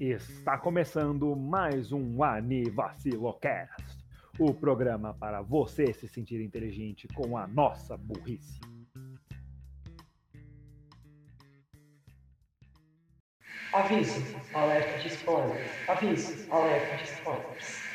Está começando mais um Anivacilocast, o programa para você se sentir inteligente com a nossa burrice. Aviso, alerta de spoilers. Aviso, alerta de spoilers.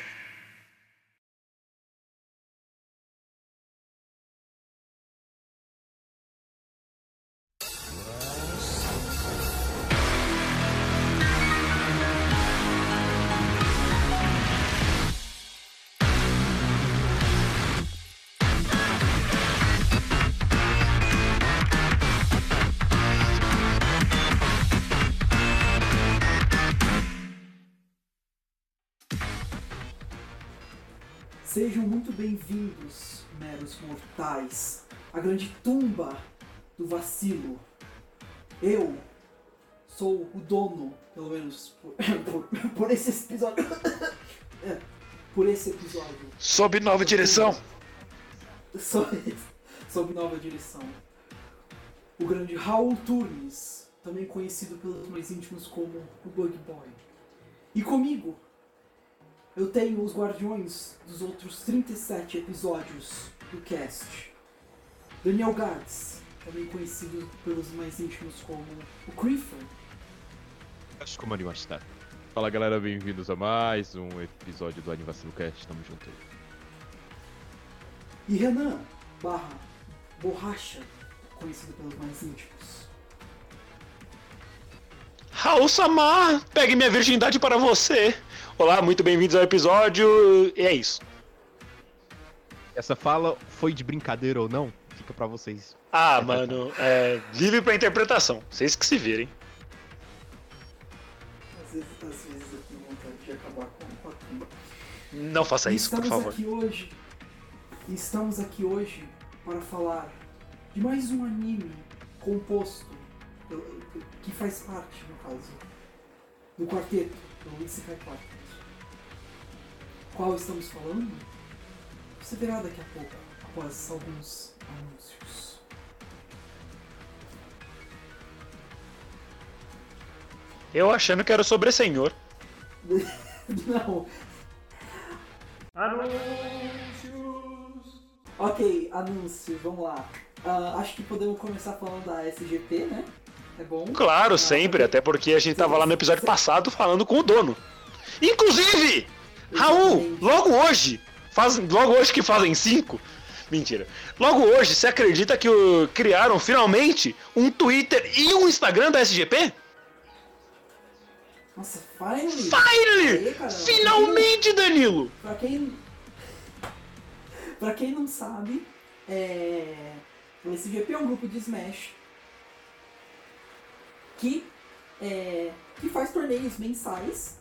Meros mortais, à grande tumba do vacilo. Eu sou o dono, pelo menos por, por, por esse episódio. É, por esse episódio. Sob nova direção. Sob, sob nova direção. O grande Raul Turnes, também conhecido pelos mais íntimos como o Bug Boy. E comigo, eu tenho os guardiões dos outros 37 episódios do cast. Daniel Gades, também conhecido pelos mais íntimos como o Creeper. Acho como animasta. Fala galera, bem-vindos a mais um episódio do Anivacilo Cast, tamo junto aí. E Renan barra Borracha, conhecido pelos mais íntimos. Raul Samar, pegue minha virgindade para você. Olá, muito bem-vindos ao episódio. E é isso. Essa fala foi de brincadeira ou não? Fica pra vocês. Ah, mano, é livre pra interpretação. Vocês que se virem. Às vezes, às vezes eu tenho vontade de acabar com. Não faça isso, por estamos favor. aqui hoje. Estamos aqui hoje para falar de mais um anime composto que faz parte, no caso, do quarteto, do Isekai Quartet. Qual estamos falando? Você verá daqui a pouco, após alguns anúncios. Eu achando que era o sobressenhor. Não, Anúncios! ok, anúncio, vamos lá. Ah, acho que podemos começar falando da SGP, né? É bom. Claro, Ah, sempre, até porque a gente tava lá no episódio passado falando com o dono. Inclusive, Raul, Exatamente. logo hoje, faz, logo hoje que fazem cinco. Mentira. Logo hoje, você acredita que o- criaram finalmente um Twitter e um Instagram da SGP? Nossa, finally! Finally! Aí. Finalmente, Danilo! Pra quem. pra quem não sabe, é... o SGP é um grupo de Smash que, é... que faz torneios mensais.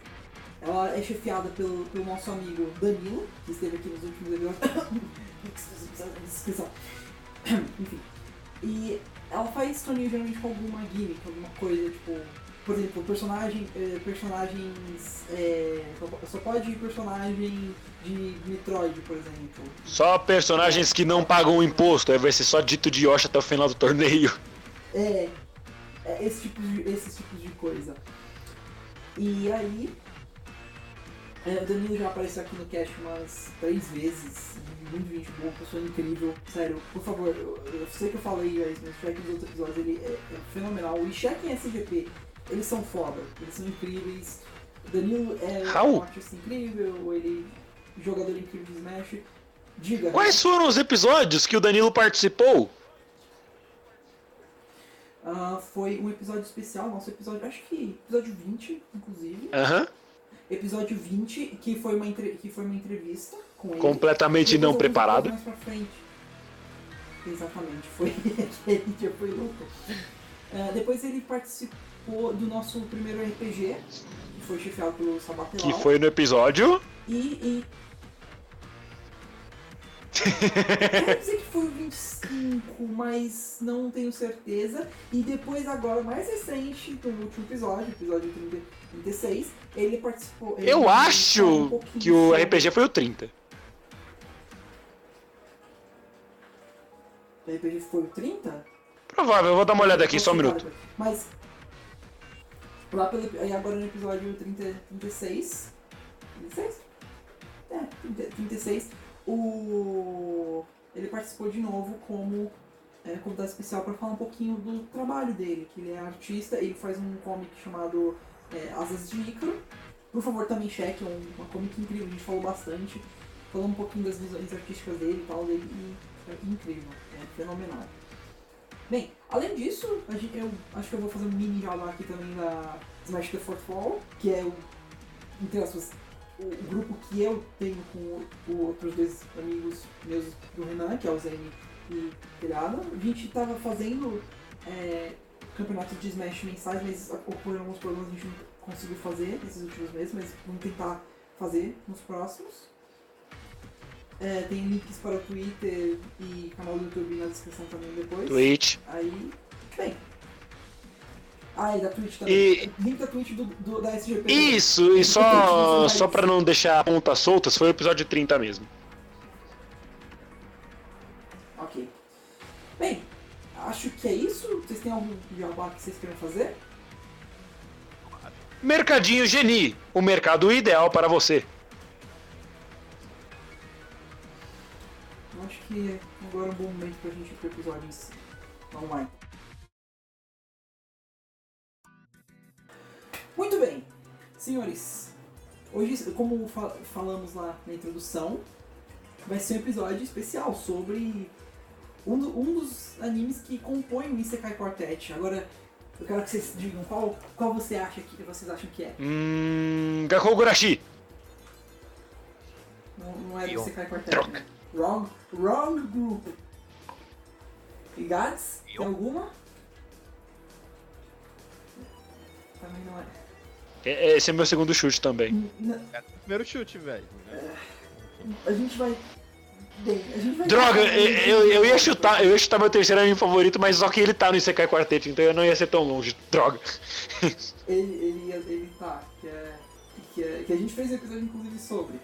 Ela é chefiada pelo, pelo nosso amigo Danilo, que esteve aqui nos últimos episódios. Descrição. Enfim. E ela faz torneio geralmente com alguma gimmick, alguma coisa, tipo. Por exemplo, personagem, eh, personagens. eh, só, só pode ir personagem de Metroid, por exemplo. Só personagens que não pagam imposto, aí vai ser só dito de Yoshi até o final do torneio. É, é esse tipo de, esses tipos de coisa. E aí, é, o Danilo já apareceu aqui no cast umas três vezes. Muito gente boa, pessoa incrível. Sério, por favor, eu, eu sei que eu falei, mas mas chequem os outros episódios, ele é, é fenomenal. E chequem SGP, eles são foda, eles são incríveis. O Danilo é Raul. um artista incrível, ele é jogador incrível de Smash. Diga. Quais foram os episódios que o Danilo participou? Ah, foi um episódio especial, nosso episódio, acho que episódio 20, inclusive. Aham. Episódio 20, que foi uma, entre- que foi uma entrevista com ele. Completamente não preparado. Mais pra frente. Exatamente, foi aquele dia foi louco. Ah, depois ele participou do nosso primeiro RPG, que foi chefiado pelo Sabatelau. Que foi no episódio. E, e Quero dizer que foi o 25, mas não tenho certeza. E depois, agora, mais recente, do último episódio, episódio 30, 36, ele participou. ele Eu um acho pouquinho que o RPG foi o 30. O RPG foi o 30? Provável, eu vou dar uma olhada aqui, só um minuto. Mas. Lá pelo, agora no episódio 30, 36. 36? É, 30, 36. O. Ele participou de novo como é, convidado especial para falar um pouquinho do trabalho dele, que ele é artista, ele faz um comic chamado é, Asas de Ícaro. Por favor, também cheque, é um- uma comic incrível, a gente falou bastante, falou um pouquinho das visões artísticas dele e tal, dele, e é incrível, é fenomenal. Bem, além disso, gente- eu acho que eu vou fazer um mini jabá aqui também da Smash the Fourth Wall, que é o, entre aspas, o, grupo que eu tenho com o- o outros dois amigos meus do Renan, que é o Zene e Telhada. A gente tava fazendo é, campeonatos de Smash mensais, mas ocorreram alguns problemas, a gente não conseguiu fazer esses últimos meses, mas vamos tentar fazer nos próximos. É, tem links para o Twitter e canal do YouTube na descrição também depois. Twitch. Aí, bem. Ah, e da Twitch também. E- Link da Twitch do, do- da SGP. Isso, e só, só pra não deixar pontas soltas, foi o episódio 30 mesmo. Algum jabá que vocês queiram fazer? Mercadinho Geni, o mercado ideal para você. Acho que agora é um bom momento pra gente ir pro episódio em si. Vamos lá. então. Muito bem, senhores. Hoje, como fa- falamos lá na introdução, vai ser um episódio especial sobre um, do- um dos animes que compõem o Isekai Quartet. Agora, eu quero que vocês digam qual, qual você acha que vocês acham que é. Hum. Gakou Gurashi. Não, não é do. Isekai Quartet. Né? Wrong, wrong group. E Gats, tem alguma? Também não é. É- Esse é meu segundo chute também. N- É o primeiro chute, velho. A gente vai. Droga, eu, eu, ia chutar, eu ia chutar meu terceiro anime favorito, mas só que ele tá no Isekai Quartet, então eu não ia ser tão longe. Droga. Ele, ele, ia- ele tá, que é, que é. Que a gente fez um episódio inclusive sobre.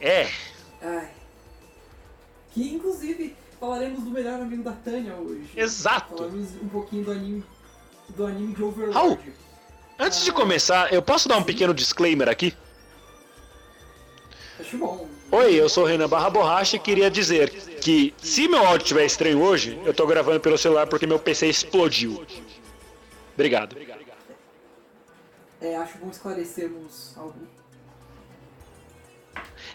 É, Ai. Que inclusive falaremos do melhor amigo da Tânia hoje. exato. Falaremos um pouquinho do anime. Do anime de Overlord. Raul. Antes de começar, eu posso dar um pequeno disclaimer aqui? Acho bom. Oi, eu sou o Renan Barra Borracha e queria dizer que se meu áudio estiver estranho hoje, eu tô gravando pelo celular porque meu PC explodiu. Obrigado. É, acho bom esclarecermos algo.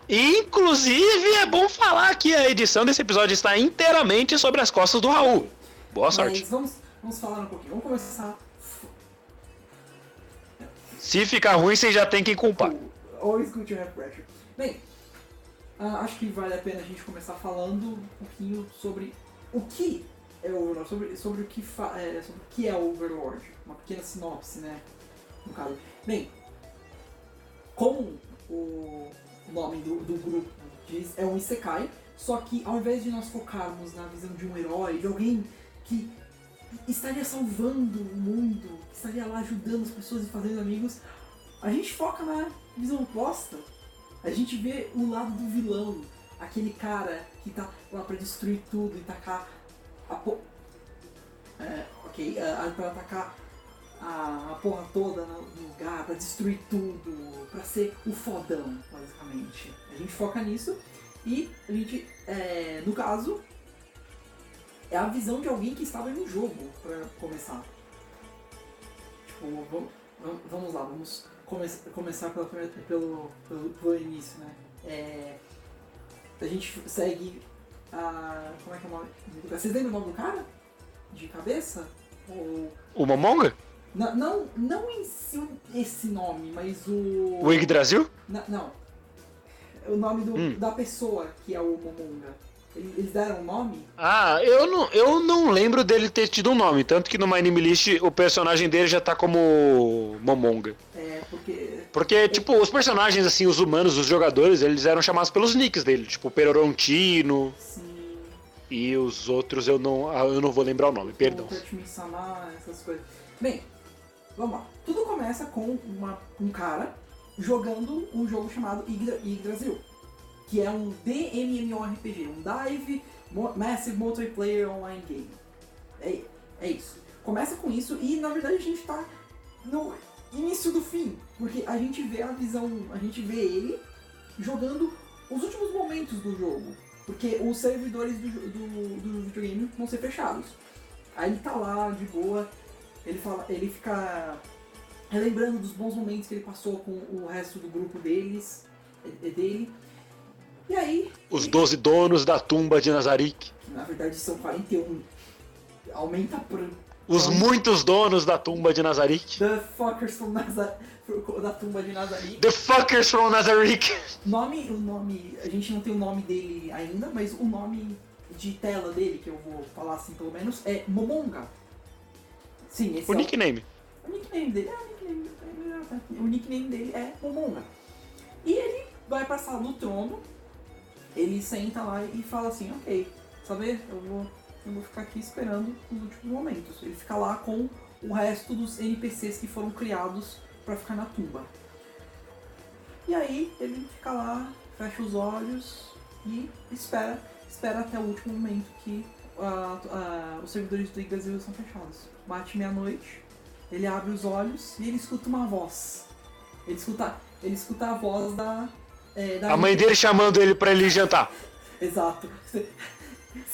Inclusive, é bom falar que a edição desse episódio está inteiramente sobre as costas do Raul. Boa sorte. Mas vamos, vamos falar um pouquinho. Vamos começar. Se ficar ruim, você já tem quem culpar. Always good to have pressure. Bem, ah, acho que vale a pena a gente começar falando um pouquinho sobre o que é o Overlord, sobre, sobre, o, que é, sobre o que é Overlord. Uma pequena sinopse, né? No caso. Bem, como o nome do, do grupo diz, é um Isekai, só que ao invés de nós focarmos na visão de um herói, de alguém que estaria salvando o mundo, que estaria lá ajudando as pessoas e fazendo amigos, a gente foca na visão oposta. A gente vê o lado do vilão, aquele cara que tá lá pra destruir tudo e tacar a po... É, ok, a, pra atacar a, a porra toda no, no lugar, pra destruir tudo, pra ser o fodão, basicamente. A gente foca nisso e a gente, é, no caso, é a visão de alguém que estava um jogo, pra começar. Tipo, vamos- vamos lá, vamos come começar pela pelo, pelo, pelo início, né? É, a gente segue a. Como é que é o nome? Vocês lembram o nome do cara? De cabeça? Ou. O Momonga? Não, não, não em si esse nome, mas o. O Yggdrasil? Na- não. O nome do, Hum. da pessoa que é o Momonga. Eles eles deram um nome? Ah, eu não, eu não lembro dele ter tido um nome, tanto que no My Name List o personagem dele já tá como Momonga. É, porque. Porque, tipo, os personagens, assim, os humanos, os jogadores, eles eram chamados pelos nicks dele, tipo Perorontino Sim. e os outros eu não, ah, eu não vou lembrar o nome, perdão. Sama, essas coisas. Bem, vamos lá. Tudo começa com uma, um cara jogando um jogo chamado Yggdra- Yggdrasil, que é um DMMORPG, um Dive Massive Multiplayer Online Game. É, É isso. Começa com isso e na verdade a gente tá no início do fim. Porque a gente vê a visão. A gente vê ele jogando os últimos momentos do jogo. Porque os servidores do, do, do videogame vão ser fechados. Aí ele tá lá de boa, ele fala, ele fica relembrando dos bons momentos que ele passou com o resto do grupo deles, dele. E aí, Os 12 donos da tumba de Nazarick. na verdade são 41, aumenta Os Então- muitos donos da tumba de Nazarick. The Fuckers from Nazar... da tumba de Nazaré. The fuckers from Nazarick. Nome, o nome, a gente não tem o nome dele ainda, mas o nome de tela dele, que eu vou falar assim pelo menos, é Momonga. Sim, esse O é nickname. o nickname dele. É, o nickname, o nickname dele é Momonga. E ele vai passar no trono, ele senta lá e fala assim, ok, saber, eu vou, eu vou ficar aqui esperando os últimos momentos. Ele fica lá com o resto dos NPCs que foram criados pra ficar na tumba. E aí ele fica lá, fecha os olhos e espera, espera até o último momento que ah, ah, os servidores do Yggdrasil são fechados. Bate meia-noite, ele abre os olhos e ele escuta uma voz. Ele escuta, ele escuta a voz da. é, da A mãe dele chamando ele pra ele jantar. Exato.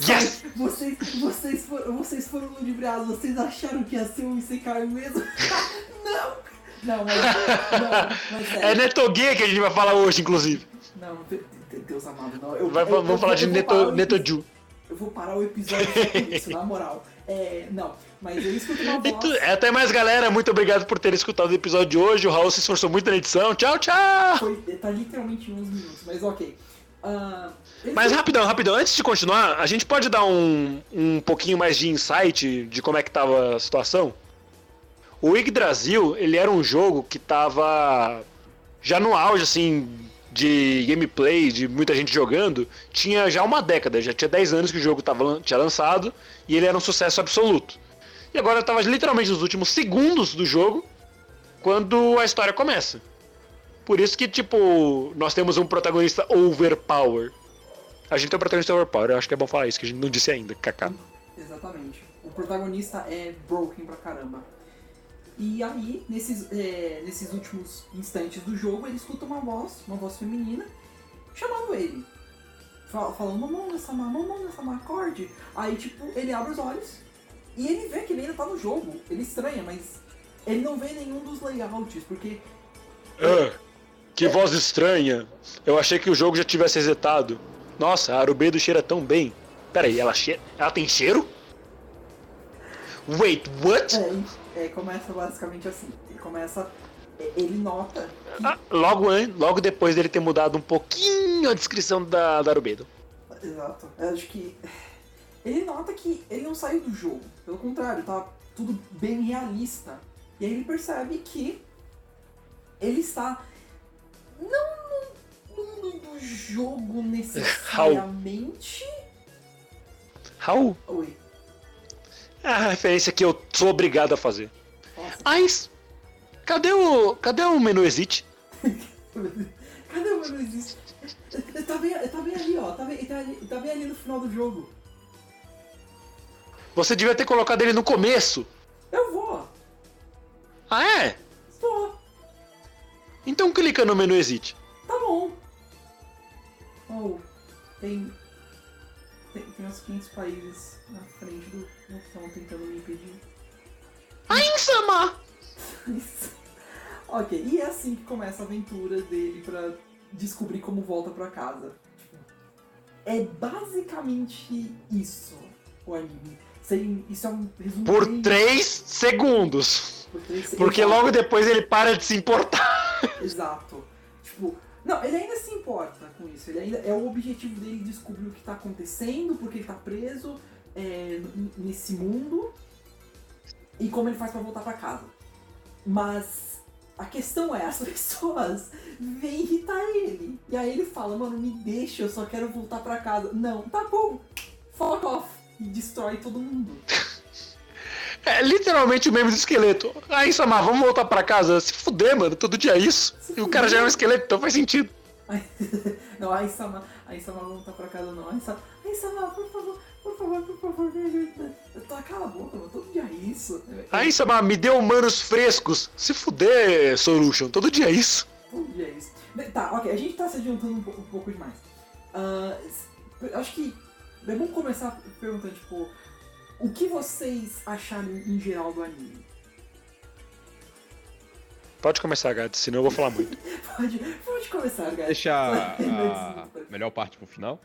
Yes! Vocês, vocês, foram, vocês foram ludibriados, vocês acharam que ia ser um Isekai mesmo? não! Não, mas. Não, mas É sério. Netoge que a gente vai falar hoje, inclusive. Não, de- de- Deus amado, não. Eu, Vai- eu- eu- vamos falar eu de vou parar Neto, Netoju. Eu vou parar o episódio só por isso, na moral. É, não, mas eu escuto uma voz. Então, é, até mais, galera. Muito obrigado por ter escutado o episódio de hoje. O Raul se esforçou muito na edição. Tchau, tchau! Foi, tá literalmente uns minutos, mas ok. Ele Mas rapidão, rapidão, antes de continuar, a gente pode dar um, um pouquinho mais de insight de como é que tava a situação? O Yggdrasil, ele era um jogo que tava já no auge, assim, de gameplay, de muita gente jogando, tinha já uma década, já tinha 10 anos que o jogo tava, tinha lançado, e ele era um sucesso absoluto. E agora tava literalmente nos últimos segundos do jogo, quando a história começa. Por isso que, tipo, nós temos um protagonista overpower. A gente tem um protagonista overpower, eu acho que é bom falar isso, que a gente não disse ainda, kaká. Exatamente. O protagonista é broken pra caramba. E aí, nesses, é, nesses últimos instantes do jogo, ele escuta uma voz, uma voz feminina, chamando ele. Fal- Falando, mamão, sama, mamão, sama, acorde. Aí, tipo, ele abre os olhos e ele vê que ele ainda tá no jogo. Ele estranha, mas ele não vê nenhum dos layouts, porque Ah, que voz estranha. Eu achei que o jogo já tivesse resetado. Nossa, a Arubedo cheira tão bem. Pera aí, ela cheira. Ela tem cheiro? Wait, what? é, é, começa basicamente assim. Ele começa. é, Ele nota que Ah, logo, logo depois dele ter mudado um pouquinho a descrição da, da Arubedo. Exato. Eu acho que. Ele nota que ele não saiu do jogo. Pelo contrário, tá tudo bem realista. E aí ele percebe que ele está. Não mundo do jogo necessariamente. Raul, Oi. é a referência que eu sou obrigado a fazer. Nossa, Mas, cadê o. Cadê o menu exit? cadê o meu existe? Tá bem, tá bem ali, ó. Tá bem, tá, ali, tá bem ali no final do jogo. Você devia ter colocado ele no começo. Eu vou. Ah, é? Vou. Então clica no menu exit. Tá bom. Oh, tem, tem. Tem uns 500 países na frente do. que estão tentando me impedir. Ainsama! Ok, e é assim que começa a aventura dele pra descobrir como volta pra casa. É basicamente isso o anime. Sem, isso é um resumo Por bem- 3 segundos. por três- Porque Exato. logo depois ele para de se importar. Exato. Tipo, não, ele ainda se importa com isso. Ele ainda é o objetivo dele descobrir o que tá acontecendo, porque ele tá preso é, nesse mundo e como ele faz pra voltar pra casa. Mas a questão é, as pessoas vêm irritar ele. E aí ele fala, mano, me deixa, eu só quero voltar pra casa. Não, tá bom. Fuck off. E destrói todo mundo. É literalmente o meme do esqueleto. Ainsama, vamos voltar pra casa. Se fuder, mano, todo dia é isso. Se E o cara já é um esqueleto, então faz sentido. Não, aí Sama, aí Sama não tá pra casa não. Aí Sama, aí Sama, por favor, Por favor, por favor, tá, cala a boca, mano. Todo dia é isso. Aí, Samar, me deu manos frescos. Se fuder, Solution, todo dia é isso. Todo dia é isso. Tá, ok, a gente tá se adiantando um, po- um pouco demais. S- acho que. bem, Vamos começar perguntando, tipo, o que vocês acharam em geral do anime? Pode começar, Gato, senão eu vou falar muito. Pode, pode começar, galera. Deixar a melhor parte pro final.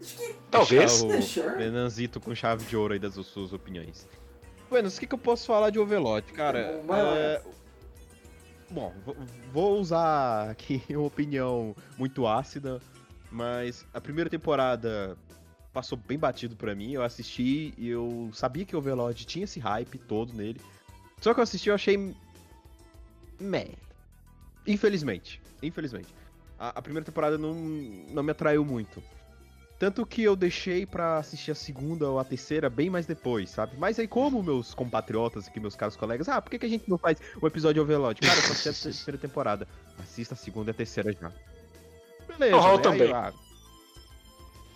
Acho que. Talvez. Deixar o Benanzito com chave de ouro aí das suas opiniões. Buenos, o que, que eu posso falar de Overlord, cara? Bom, vai lá. é, Bom, vo- vou usar aqui uma opinião muito ácida, mas a primeira temporada passou bem batido pra mim. Eu assisti e eu sabia que Overlord tinha esse hype todo nele. Só que eu assisti e eu achei. Meh. Infelizmente. Infelizmente. A, a primeira temporada não, não me atraiu muito. Tanto que eu deixei pra assistir a segunda ou a terceira bem mais depois, sabe? Mas aí, como meus compatriotas aqui, meus caros colegas, ah, por que, que a gente não faz o episódio de Overlord? Cara, eu só assisti a terceira temporada. Assista a segunda e a terceira já. Beleza. O né? Aí também.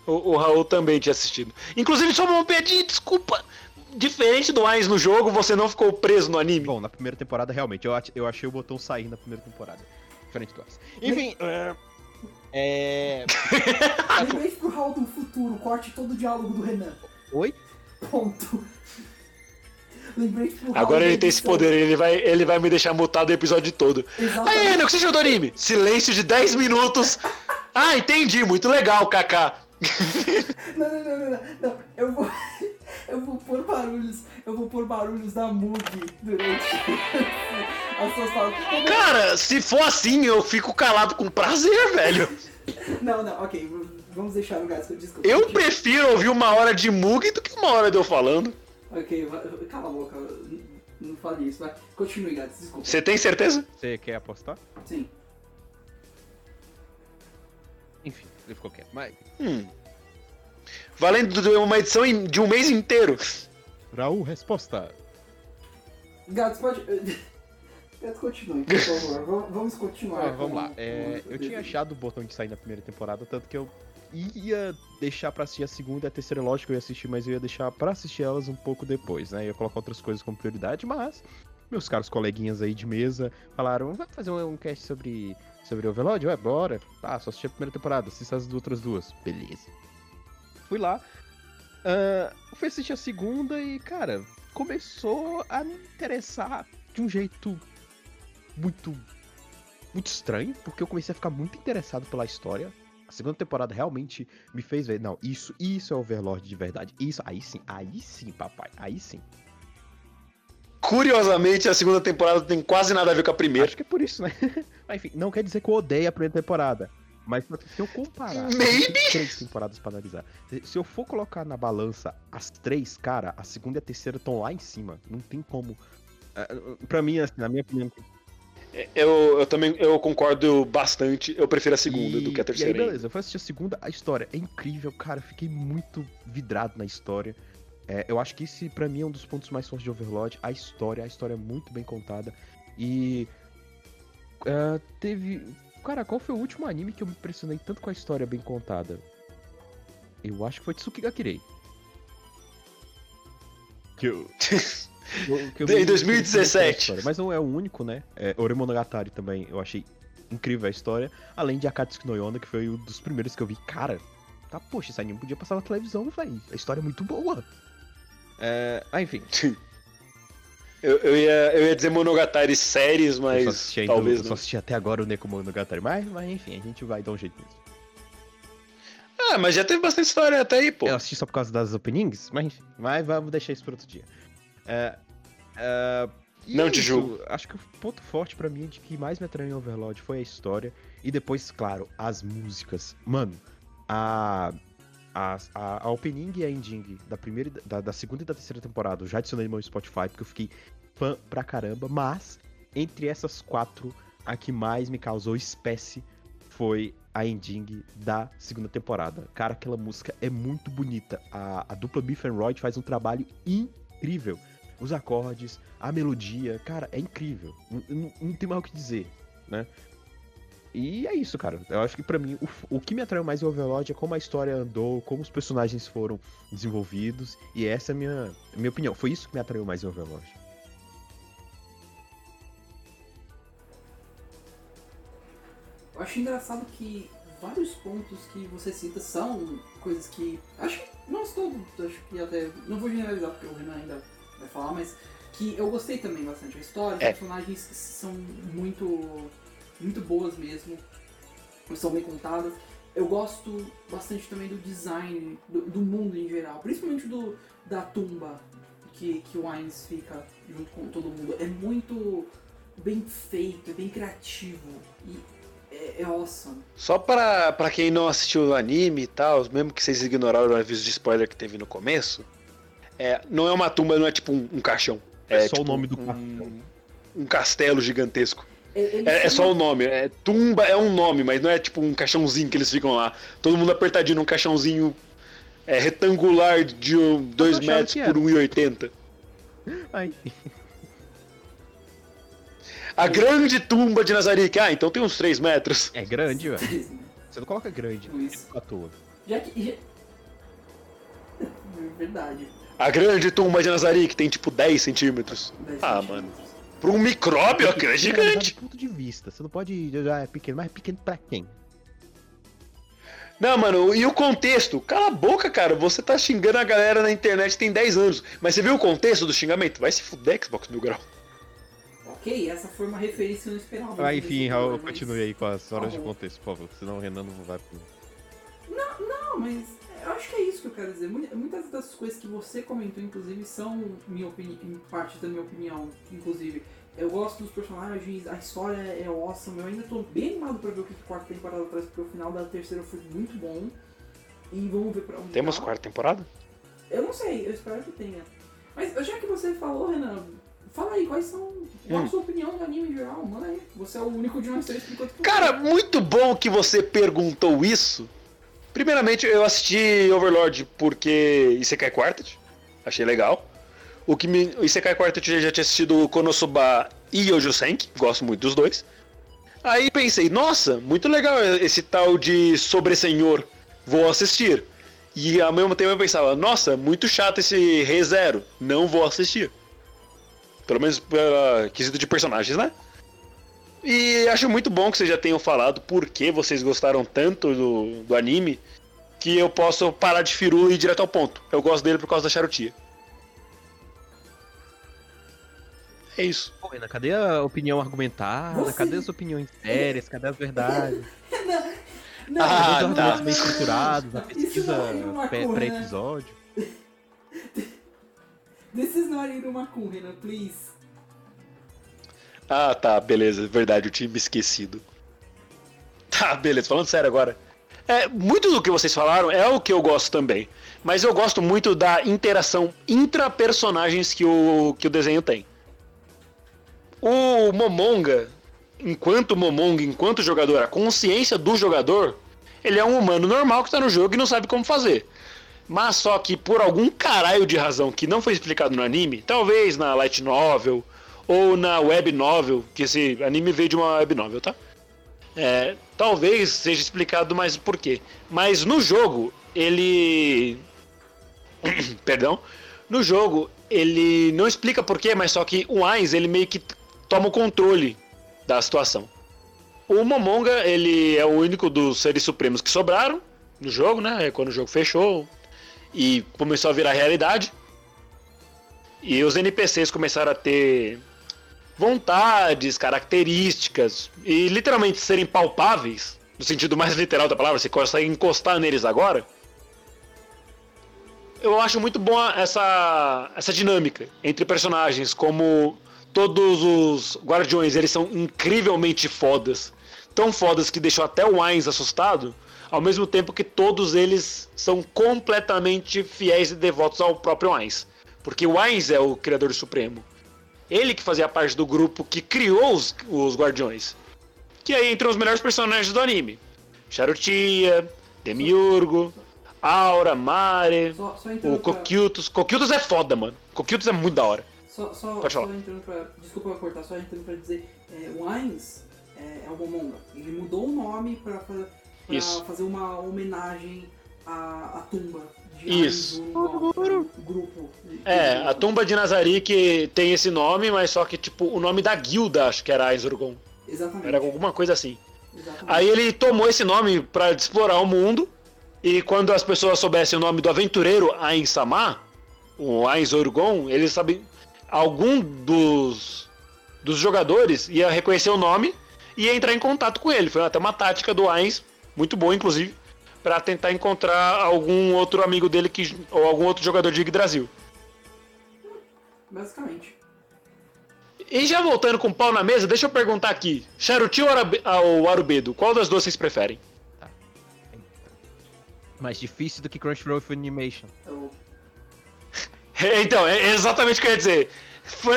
O, o Raul também tinha assistido. Inclusive, só uma pedinha, desculpa. Diferente do Ainz no jogo, você não ficou preso no anime. Bom, na primeira temporada, realmente, eu, eu achei o botão sair na primeira temporada. Diferente do Ice. Enfim, é... é... Lembrei pro Raul do futuro, corte todo o diálogo do Renan. Oi? Ponto. Lembrei pro Raul Agora ele tem esse poder, ele vai, ele vai me deixar mutado o episódio todo. Aí, Exatamente. Renan, o que você achou do anime? Silêncio de 10 minutos. Ah, entendi, muito legal, Kaká. Não, não, não, não, não, não. Eu vou. Eu vou pôr barulhos. Eu vou pôr barulhos da Mug durante as suas falas. Cara, se for assim, eu fico calado com prazer, velho. Não, não, ok. Vamos deixar o gato. Desculpa. Eu prefiro ouvir uma hora de Mug do que uma hora de eu falando. Ok, cala a boca. Não, não fale isso, vai. Continue, gato. Desculpa. Você tem certeza? Você quer apostar? Sim. Ele ficou quieto. Mas, Hum. Valendo uma edição de um mês inteiro. Raul, resposta. Gato, pode. Gato, continue, por favor. Vamos- Vamos continuar. Ah, vamos lá. É, eu tinha achado o botão de sair na primeira temporada, tanto que eu ia deixar pra assistir a segunda e a terceira, lógico, eu ia assistir, mas eu ia deixar pra assistir elas um pouco depois, né? Eu ia colocar outras coisas como prioridade, mas meus caros coleguinhas aí de mesa falaram, vai fazer um, um cast sobre, sobre Overlord? Ué, bora. Tá, só assisti a primeira temporada, assista as outras duas. Beleza. Fui lá, ah, fui assistir a segunda e, cara, começou a me interessar de um jeito muito muito estranho, porque eu comecei a ficar muito interessado pela história. A segunda temporada realmente me fez ver, não, isso, isso é Overlord de verdade. Isso, aí sim, aí sim, papai, aí sim. Curiosamente, a segunda temporada tem quase nada a ver com a primeira. Acho que é por isso, né? Mas enfim, não quer dizer que eu odeio a primeira temporada. Mas se eu comparar Maybe. três temporadas pra analisar. Se- eu for colocar na balança as três, cara, a segunda e a terceira estão lá em cima. Não tem como. Ah, Pra mim, assim, na minha opinião, Eu, eu também eu concordo bastante. Eu prefiro a segunda E- do que a E terceira. aí, ainda. beleza, eu fui assistir a segunda, a história é incrível, cara. Fiquei muito vidrado na história. É, eu acho que esse, pra mim, é um dos pontos mais fortes de Overlord. A história, a história é muito bem contada. E. é, teve. Cara, qual foi o último anime que eu me impressionei tanto com a história bem contada? Eu acho que foi Tsukigakirei. Que eu. que eu Em me- 2017. a história, Mas não é o único, né? É, Oremonogatari também, eu achei incrível a história. Além de Akatsuki no Yona, que foi um dos primeiros que eu vi. Cara, tá, poxa, esse anime podia passar na televisão, velho. A história é muito boa. É, ah, enfim. Eu, eu ia, eu ia dizer Monogatari séries, eu só mas assisti, ainda, talvez eu só assisti até agora o Nekomonogatari. Mas, mas enfim, a gente vai dar um jeito nisso. Ah, mas já teve bastante história até aí, pô. Eu assisti só por causa das openings, mas enfim. Mas vamos deixar isso para outro dia. É, é, Não é te julgo. Acho que o ponto forte pra mim de que mais me atraiu em Overlord foi a história. E depois, claro, as músicas. Mano, a. A, a, a opening e a ending da primeira, da, da segunda e da terceira temporada, eu já adicionei no meu Spotify, porque eu fiquei fã pra caramba, mas entre essas quatro, a que mais me causou espécie foi a ending da segunda temporada. Cara, aquela música é muito bonita. A, a dupla Beef and Royd faz um trabalho incrível. Os acordes, a melodia, cara, é incrível. Não, não- não tem mais o que dizer, né? E é isso, cara. Eu acho que pra mim, o, o que me atraiu mais em Overlord é como a história andou, como os personagens foram desenvolvidos. E essa é a minha, a minha opinião. Foi isso que me atraiu mais em Overlord. Eu acho engraçado que vários pontos que você cita são coisas que. Acho que nós todos, acho que até. Não vou generalizar porque o Renan ainda vai falar, mas que eu gostei também bastante. A história, os É. personagens são muito. Muito boas mesmo. São bem contadas. Eu gosto bastante também do design do, do mundo em geral, principalmente do da tumba que, que o Wines fica junto com todo mundo. É muito bem feito, é bem criativo e é, é awesome. Só pra, pra quem não assistiu o anime e tal, mesmo que vocês ignoraram o aviso de spoiler que teve no começo, é, não é uma tumba, não é tipo um, um caixão. É só o tipo nome do um, um castelo gigantesco. Ele É, é só o nome. É, tumba é um nome, mas não é tipo um caixãozinho que eles ficam lá. Todo mundo apertadinho num caixãozinho é, retangular de 2 achava metros por era. 1,80. Ai, A grande tumba de Nazarick. Ah, então tem uns 3 metros. é grande, velho. Você não coloca grande Tipo isso. à toa. Já que. É Verdade. A grande tumba de Nazarick tem tipo 10 centímetros. Dez Ah, centímetros. mano. Pra um micróbio, aquilo é gigante. Do ponto de vista. Você não pode. Já é pequeno, mas é pequeno pra quem? Não, mano, e o contexto? Cala a boca, cara. Você tá xingando a galera na internet tem 10 anos. Mas você viu o contexto do xingamento? Vai se fuder, Xbox Mil Grau. Ok, essa foi uma referência que eu não esperava. Ah, enfim, Raul, mas- continue aí com as horas de Tá contexto, por favor. Senão o Renan não vai pro. Não, mas eu acho que é isso que eu quero dizer. Mu- Muitas das coisas que você comentou, inclusive, são minha parte da minha opinião, inclusive. Eu gosto dos personagens, a história é awesome. Eu ainda tô bem animado pra ver o que a quarta temporada traz, porque o final da terceira foi muito bom. E vamos ver pra onde Temos vai. quarta temporada? Eu não sei, eu espero que tenha. Mas já que você falou, Renan, fala aí, quais são. Qual Hum. a sua opinião do anime em geral? Manda aí. Você é o único de nós três que Cara, muito bom que você perguntou isso. Primeiramente, eu assisti Overlord porque Isekai Quartet. Achei legal. O que me. Isekai Quartet eu já tinha assistido Konosuba e Yojo Senki. Gosto muito dos dois. Aí pensei, nossa, muito legal esse tal de Sobresenhor. Vou assistir. E ao mesmo tempo eu pensava, nossa, muito chato esse ReZero. Não vou assistir. Pelo menos pela quesito de personagens, né? E acho muito bom que vocês já tenham falado por que vocês gostaram tanto do, do anime, que eu posso parar de firula e ir direto ao ponto. Eu gosto dele por causa da charutia. É isso. Pô, Renan, cadê a opinião argumentada? Você- Cadê as opiniões sérias? Cadê as verdades? Não, Ah, Cadê os tá. argumentos bem estruturados? A pesquisa não é pré-episódio? This is not Irumakun, Renan, please. Ah, tá, beleza. Verdade, eu tinha me esquecido. Tá, beleza. Falando sério agora. É, muito do que vocês falaram é o que eu gosto também. Mas eu gosto muito da interação intra-personagens que o, que o desenho tem. O Momonga, enquanto Momonga, enquanto jogador, a consciência do jogador, ele é um humano normal que tá no jogo e não sabe como fazer. Mas só que por algum caralho de razão que não foi explicado no anime, talvez na light novel ou na web novel, que esse anime veio de uma web novel, tá? É, talvez seja explicado mais o porquê. Mas no jogo, ele. Perdão. No jogo, ele não explica porquê, mas só que o Ainz, ele meio que toma o controle da situação. O Momonga, ele é o único dos seres supremos que sobraram no jogo, né? Quando o jogo fechou e começou a virar realidade. E os NPCs começaram a ter vontades, características e literalmente serem palpáveis, no sentido mais literal da palavra, você consegue encostar neles agora. Eu acho muito boa essa, essa dinâmica entre personagens, como todos os guardiões, eles são incrivelmente fodas. Tão fodas que deixou até o Ainz assustado, ao mesmo tempo que todos eles são completamente fiéis e devotos ao próprio Ainz. Porque o Ainz é o criador supremo. Ele que fazia parte do grupo que criou os, os Guardiões. Que aí entram os melhores personagens do anime. Charutia, Demiurgo, Aura, Mare, Só, só o pra... Coquiltos. Coquiltos é foda, mano. Coquiltos é muito da hora. Só, só, Pode só falar. entrando pra. Desculpa cortar, só entrando pra dizer. É, o Ainz é, é o Momonga. Ele mudou o nome pra, pra, pra fazer uma homenagem à, à tumba Isso. Ainz Urungal, o grupo. É, a tumba de Nazarick tem esse nome, mas só que, tipo, o nome da guilda, acho que era Ainzurgon. Exatamente. Era alguma coisa assim. exatamente. Aí ele tomou esse nome pra explorar o mundo, e quando as pessoas soubessem o nome do aventureiro Ain Sama, o Ain Zorgon, eles sabem. Algum dos, dos jogadores ia reconhecer o nome e ia entrar em contato com ele. Foi até uma tática do Ainz, muito boa, inclusive, pra tentar encontrar algum outro amigo dele que, ou algum outro jogador de Yggdrasil. Basicamente. E já voltando com o pau na mesa, deixa eu perguntar aqui: Charuti ou ah, Arubedo? Qual das duas vocês preferem? Mais difícil do que Crunchyroll Funimation. Eu, É, Então, é exatamente o que eu ia dizer.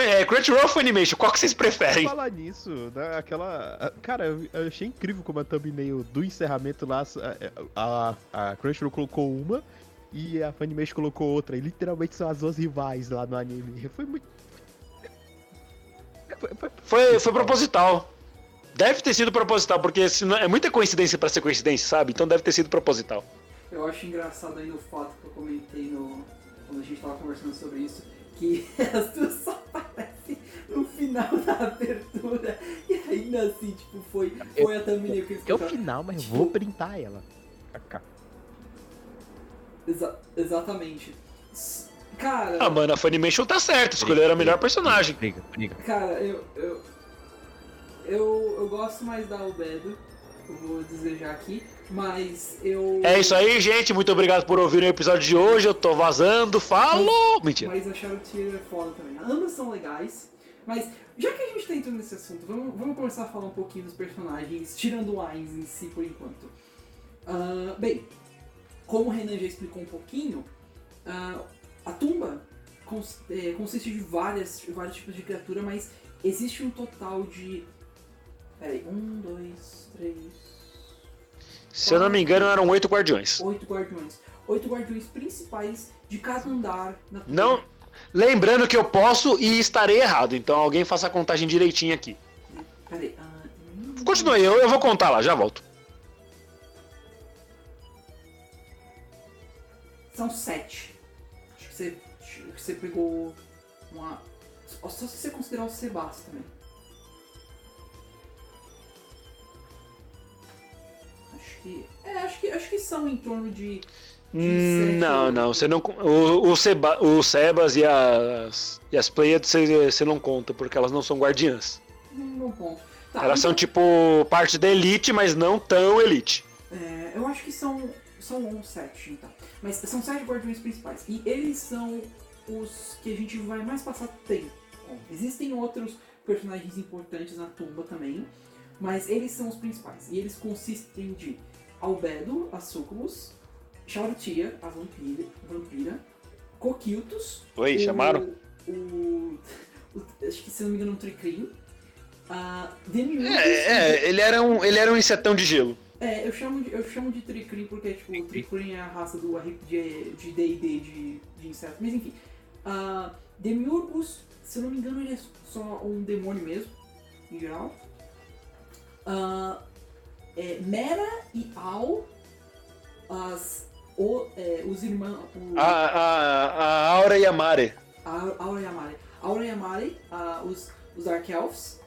É, Crunchyroll ou Funimation? Qual que vocês preferem? Falar nisso, né, aquela. Cara, eu, eu achei incrível como a thumbnail do encerramento lá, a, a, a Crunchyroll colocou uma e a Funimation colocou outra. E literalmente são as duas rivais lá no anime. Foi muito. Foi, foi- Foi, foi proposital. Deve ter sido proposital, porque senão, é muita coincidência pra ser coincidência, sabe? Então deve ter sido proposital. eu acho engraçado ainda o fato que eu comentei no, quando a gente tava conversando sobre isso, que as duas só aparecem no final da abertura. E ainda assim, tipo, foi, foi a thumbnail que eles É o final, mas eu Tipo- vou printar ela. KK. Exa- exatamente. Cara, Ah, mano, a Funimation tá certo, escolheram a melhor personagem. Briga, briga. cara, eu, eu, eu, eu gosto mais da Albedo, eu vou já aqui, mas eu... É isso aí, gente. Muito obrigado por ouvir o episódio de hoje. Eu tô vazando. Falou! Mentira. Mas a Charlotte é foda também. Ambas são legais, mas já que a gente tá entrando nesse assunto, vamos, vamos começar a falar um pouquinho dos personagens, tirando o Ainz em si por enquanto. Ah, bem, como o Renan já explicou um pouquinho, ah, a tumba cons- é, consiste de várias, vários tipos de criatura, mas existe um total de. Peraí, um, dois, três, Se eu não me engano, eram oito guardiões. oito guardiões. Oito guardiões principais de cada andar na. Não. Lembrando que eu posso e estarei errado, então alguém faça a contagem direitinho aqui. Peraí. ah, um, Continue eu, eu vou contar lá, já volto. São sete. Acho que você, acho que você pegou uma. Só se você considerar o Sebas também. Que. É, acho que, acho que são em torno de. Hum, sete Não, não, você não. O, o, Seba, o Sebas e as, e as Pleiades você, você não conta, porque elas não são guardiãs. Um bom ponto. Tá, Elas são então, tipo parte da elite, mas não tão elite. é, eu acho que são. São uns sete, então. Mas são sete guardiões principais. E eles são os que a gente vai mais passar tempo. Existem outros personagens importantes na tumba também. Mas eles são os principais. E eles consistem de Albedo, a Succubus, Charutia, a vampira, vampira Coquiltos. Oi, o- chamaram? O, o- Acho que se não me engano, um Tricrim. A Demiurgus. É, é, ele era um, ele era um insetão de gelo. É, eu chamo de, eu chamo de Tricrim porque, tipo, o Tricrim é a raça do de de D&D de, de insetos. Mas enfim, ah, Demiurgus, se eu não me engano, ele é só um demônio mesmo, em geral. Ah, é, Mera e Al, as, o, é, os irmãos... o- A, a, a Aura e a Mare. a Aura Yamare. Aura Yamare, ah, os, os Dark Elves.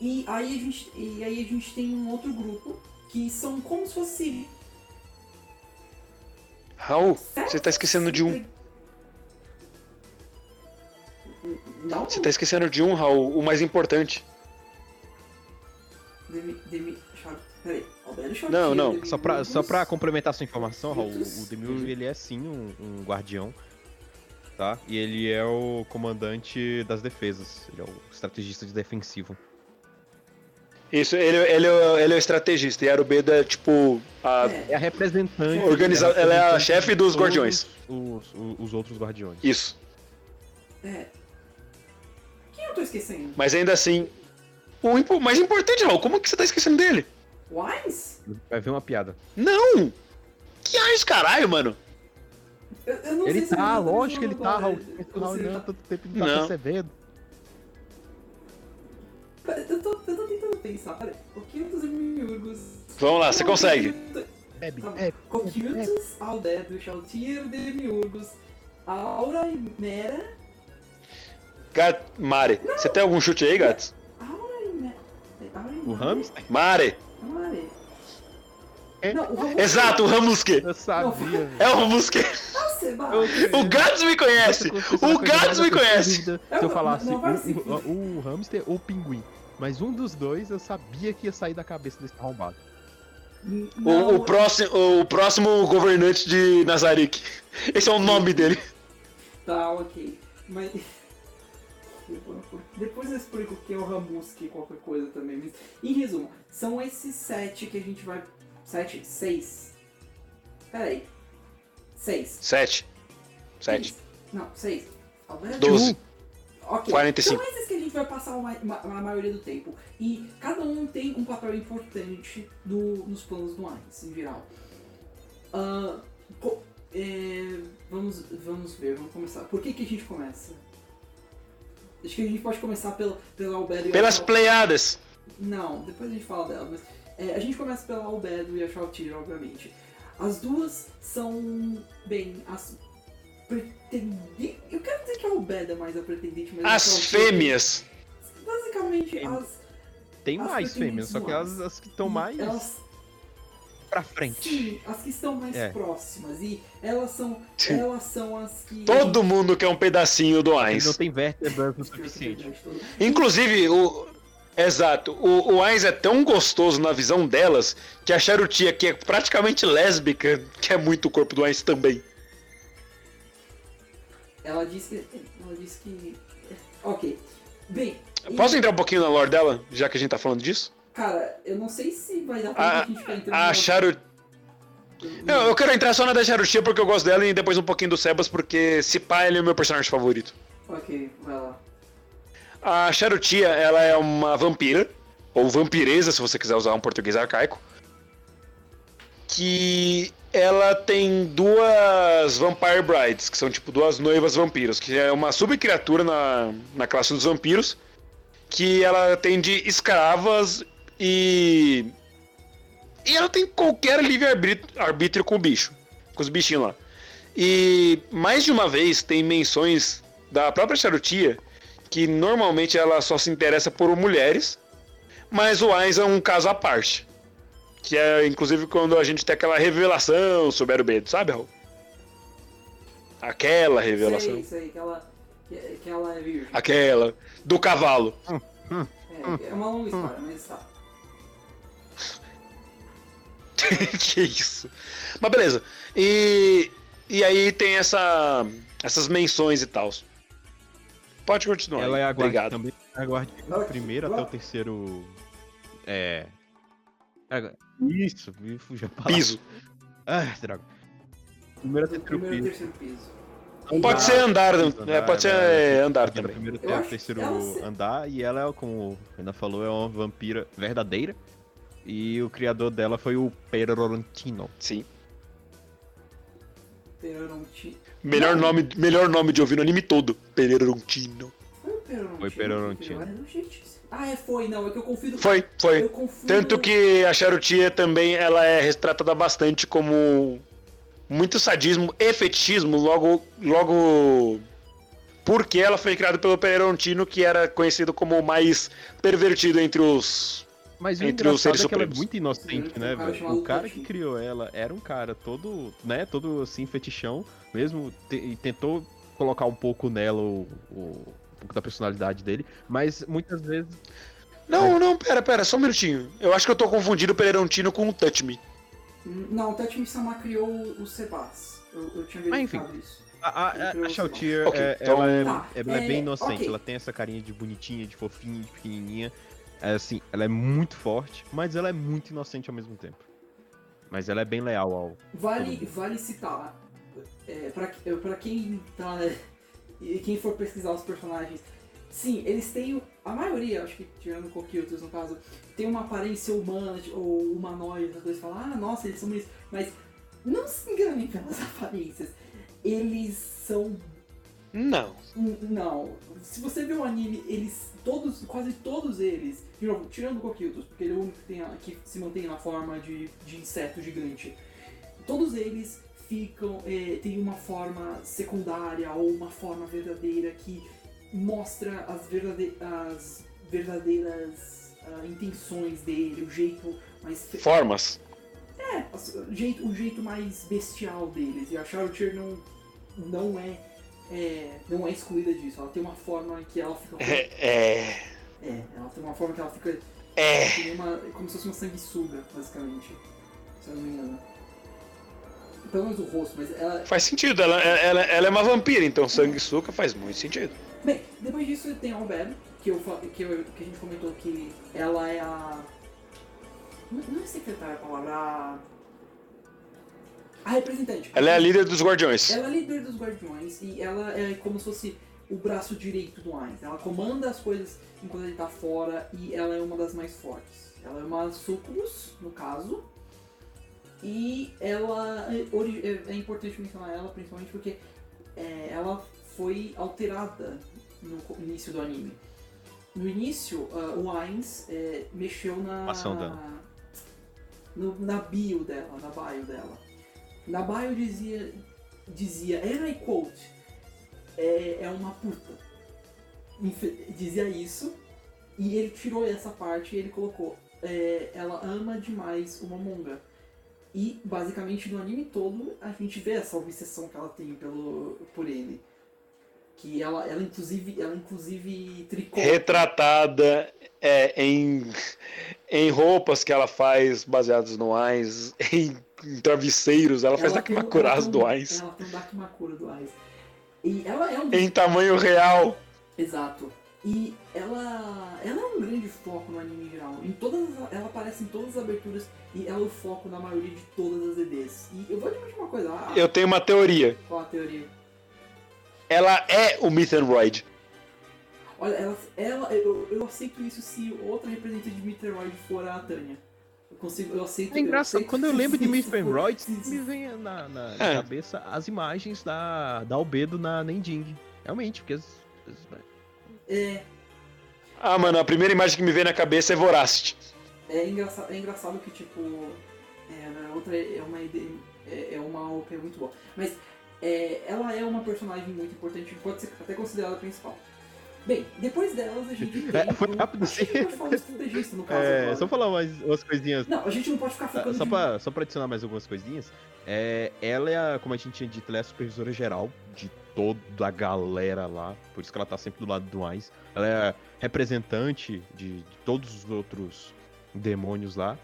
E aí, a gente, e aí a gente tem um outro grupo que são como se fosse. Raul, você tá esquecendo de um. Não? Você tá esquecendo de um, Raul, o mais importante. Demi. Demi. Peraí. Chartier, Não, não, Só pra, só pra complementar sua informação, Raul, o Demiurgo ele é sim um, um guardião, tá? E ele é o comandante das defesas, ele é o estrategista de defensivo. Isso, ele, ele, é o- ele é o estrategista e a Arubedo é tipo. A, É, É a representante. Organiza- é a ela é a chefe dos guardiões. Os, os, os outros guardiões. Isso. é. Quem eu tô esquecendo? Mas ainda assim. O impo- mais importante, Raul, como que você tá esquecendo dele? Wise? Vai ver uma piada. Não! Que ais, caralho, mano? Eu, eu não ele sei se tá, tô lógico que ele tá. Raul. Se ele não, tá- tanto tempo ele não tá percebendo. Eu tô, eu tô tentando pensar, peraí. Coquiltos e Miurgos. Vamos lá, você consegue. Bebe, Tá bebe. Coquiltos, Aldedo, Chaltier, Demiurgos, Aura e Mera. Gat... Mare. Você tem algum chute aí, Gats? Aura e Mera. Aura e O? Mare. Mare. É? Não, o Ramon. Exato, o Ramusque. Eu sabia, velho. É o Ramusque. Eu- O Gats me conhece. O Gats me conhece. Se eu falasse Não, o, o, o hamster ou o pinguim. Mas um dos dois eu sabia que ia sair da cabeça desse arrombado. Não, O, o, próximo, o próximo governante de Nazarick. Esse é o nome dele. Tá, ok. Mas. Depois eu explico o que é o Ramuski e qualquer coisa também. Mas, em resumo, são esses sete que a gente vai. Sete? Seis. Peraí. Seis. Sete. Sete. Não, seis. Alberto? Doze. Ok. 45. São esses que a gente vai passar uma, uma- a maioria do tempo. E cada um tem um papel importante no- nos planos do Ainz, em geral. Ah, co- é, vamos, vamos ver, vamos começar. Por que, que a gente começa? Acho que a gente pode começar pelo, pelo Albedo e a Pelas Shal- Pleiadas. Não, depois a gente fala dela, mas é, a gente começa pela Albedo e a Shautir, obviamente. As duas são, bem, as pretendentes... Eu quero dizer que a Albedo é mais a pretendente, mas As fêmeas. Basicamente, Tem- as... Tem As mais fêmeas, só que não. as, que estão mais Elas, pra frente. sim, as que estão mais É. próximas. E elas são, Sim. elas são as que... Todo mundo quer um pedacinho do Ele não tem vértebras o suficiente. Inclusive, o. Exato, o, o Ainz é tão gostoso na visão delas que a Charutia, que é praticamente lésbica, quer muito o corpo do Ainz também. Ela disse que... Ela disse que... Ok. Bem... e- Posso entrar um pouquinho na lore dela, já que a gente tá falando disso? Cara, eu não sei se vai dar pra A, gente ficar entrando... a no- Charu... Não, eu quero entrar só na da Charutia porque eu gosto dela e depois um pouquinho do Sebas, porque se pá, ele é o meu personagem favorito. Ok, vai lá. A Charutia, ela é uma vampira, ou vampiresa, se você quiser usar um português arcaico, que ela tem duas Vampire Brides, que são tipo duas noivas vampiros, que é uma subcriatura na, na classe dos vampiros, que ela tem de escravas e... E ela tem qualquer livre-arbítrio arbítrio com o bicho, com os bichinhos lá. E mais de uma vez tem menções da própria Charutia que normalmente ela só se interessa por mulheres, mas o Ainz é um caso à parte. Que é inclusive quando a gente tem aquela revelação sobre Arubedo, sabe, Raul? Aquela revelação. Sei, sei, que ela, que, que ela é virgem. Aquela. Do cavalo. É, é uma longa história, mas tá. que isso. Mas beleza. E, e aí tem essa, essas menções e tal. Pode continuar. Ela é a Obrigado. também. A guarda do primeiro até o terceiro. É. é, Isso, me fugiu a. Piso. Ah, droga. Primeiro até o terceiro Primeiro e piso. terceiro piso. Pode ser andar, Piso, é, pode ser né? é, andar também. primeiro até o terceiro andar, e ela, é, como ainda falou, é uma vampira verdadeira. E o criador dela foi o Perorantino. Sim. Peroronti. Melhor nome, melhor nome de ouvir no anime todo. Pererontino. Foi o Peroronti. Foi Peroronti. Ah, é, foi, não, é que eu confundo. Foi, foi. Tanto que a Charutia também ela é retratada bastante como muito sadismo e fetichismo, logo, logo porque ela foi criada pelo Pererontino, que era conhecido como o mais pervertido entre os. Mas o Entre os seres é que ela é muito inocente, né, velho? O cara que criou ela era um cara todo, né, todo assim, fetichão, mesmo, e tentou colocar um pouco nela o, o- um pouco da personalidade dele, mas muitas vezes Não, não, pera, pera, só um minutinho. Eu acho que eu tô confundindo o Pererontino com o Touch Me. Não, o Tetsuya Sama criou o Sebas. Eu, eu tinha Ah, enfim. verificado isso. a, a, a, a Shoutier, é, então- ela, é, Tá, ela é é, bem inocente, ok. ela tem essa carinha de bonitinha, de fofinha, de pequenininha, é, assim, ela é muito forte, mas ela é muito inocente ao mesmo tempo. Mas ela é bem leal ao... Vale, vale citar, é, pra, pra quem tá. e quem for pesquisar os personagens, sim, eles têm. A maioria, acho que tirando Coquiltos no caso, tem uma aparência humana tipo, ou humanoide, as coisas falam, ah, nossa, eles são isso. Mas não se enganem pelas aparências. Eles são Não. Não. Se você vê o anime, eles. Todos, quase todos eles. De novo, tirando o Gokyutos, porque ele é o único que, tem que se mantém na forma de, de inseto gigante. Todos eles ficam. eh, tem uma forma secundária ou uma forma verdadeira que mostra as, verdade, as verdadeiras ah, intenções dele, o jeito mais. Formas. é, o jeito, o jeito mais bestial deles. E a Charlotte não, não é, é, não é excluída disso. Ela tem uma forma que ela fica. É. É. É, ela tem uma forma que ela fica é. uma, como se fosse uma sanguessuga, basicamente. Se eu não me engano. Pelo menos o rosto, mas ela. Faz sentido. Ela, ela, ela é uma vampira, então sanguessuga faz muito sentido. Bem, depois disso tem a Albed, que, eu, que, eu, que a gente comentou que ela é a. Não não é secretária a palavra, a. A representante. Ela é a líder dos guardiões. Ela é líder dos guardiões e ela é como se fosse o braço direito do Ainz. Ela comanda as coisas enquanto ele tá fora e ela é uma das mais fortes. Ela é uma sucubus, no caso. E ela é, é- é importante mencionar ela principalmente porque é, ela foi alterada no início do anime. No início, ah, o Ainz é, mexeu na. Ação dela. no- na bio dela, na bio dela. Na bio dizia, dizia, and I quote, é, é uma puta. Dizia isso, e ele tirou essa parte e ele colocou, é, ela ama demais uma monga. E basicamente no anime todo a gente vê essa obsessão que ela tem pelo, por ele. Que ela, ela inclusive, ela inclusive tricota. Retratada é, em, em roupas que ela faz baseadas no Ainz, em, em travesseiros. Ela, faz ela do tem um- Ainz. Ela tem um Dakimakura do Ainz. E ela é um Em tamanho real. Exato. E ela, ela é um grande foco no anime em geral. Em todas, as- ela aparece em todas as aberturas e ela é o foco na maioria de todas as EDs. E eu vou admitir uma coisa, ah, Eu tenho uma teoria. qual a teoria? Ela é o Mythenroid. Olha, ela, ela eu, eu aceito isso se outra representante de Meteoroid for a Tânia. Eu consigo, eu aceito É engraçado, aceito quando eu lembro de Miss se- me vem na, na É. cabeça as imagens da, da Albedo na Nending. Realmente, porque as- as- É, Ah, mano, a primeira imagem que me vem na cabeça é Voracity. É engraçado, é engraçado que, tipo, é, outra é uma ideia, é, é uma OP muito boa. Mas é, ela é uma personagem muito importante, pode ser até considerada a principal. Bem, depois delas a gente tem. É, foi rápido, sim. no caso. É, agora. só falar mais umas coisinhas. Não, a gente não pode ficar Tá, focando Só de- pra, só pra adicionar mais algumas coisinhas, é, ela é, a, como a gente tinha dito, ela é a supervisora geral de toda a galera lá, por isso que ela tá sempre do lado do Ainz. Ela é a representante de, de todos os outros demônios lá.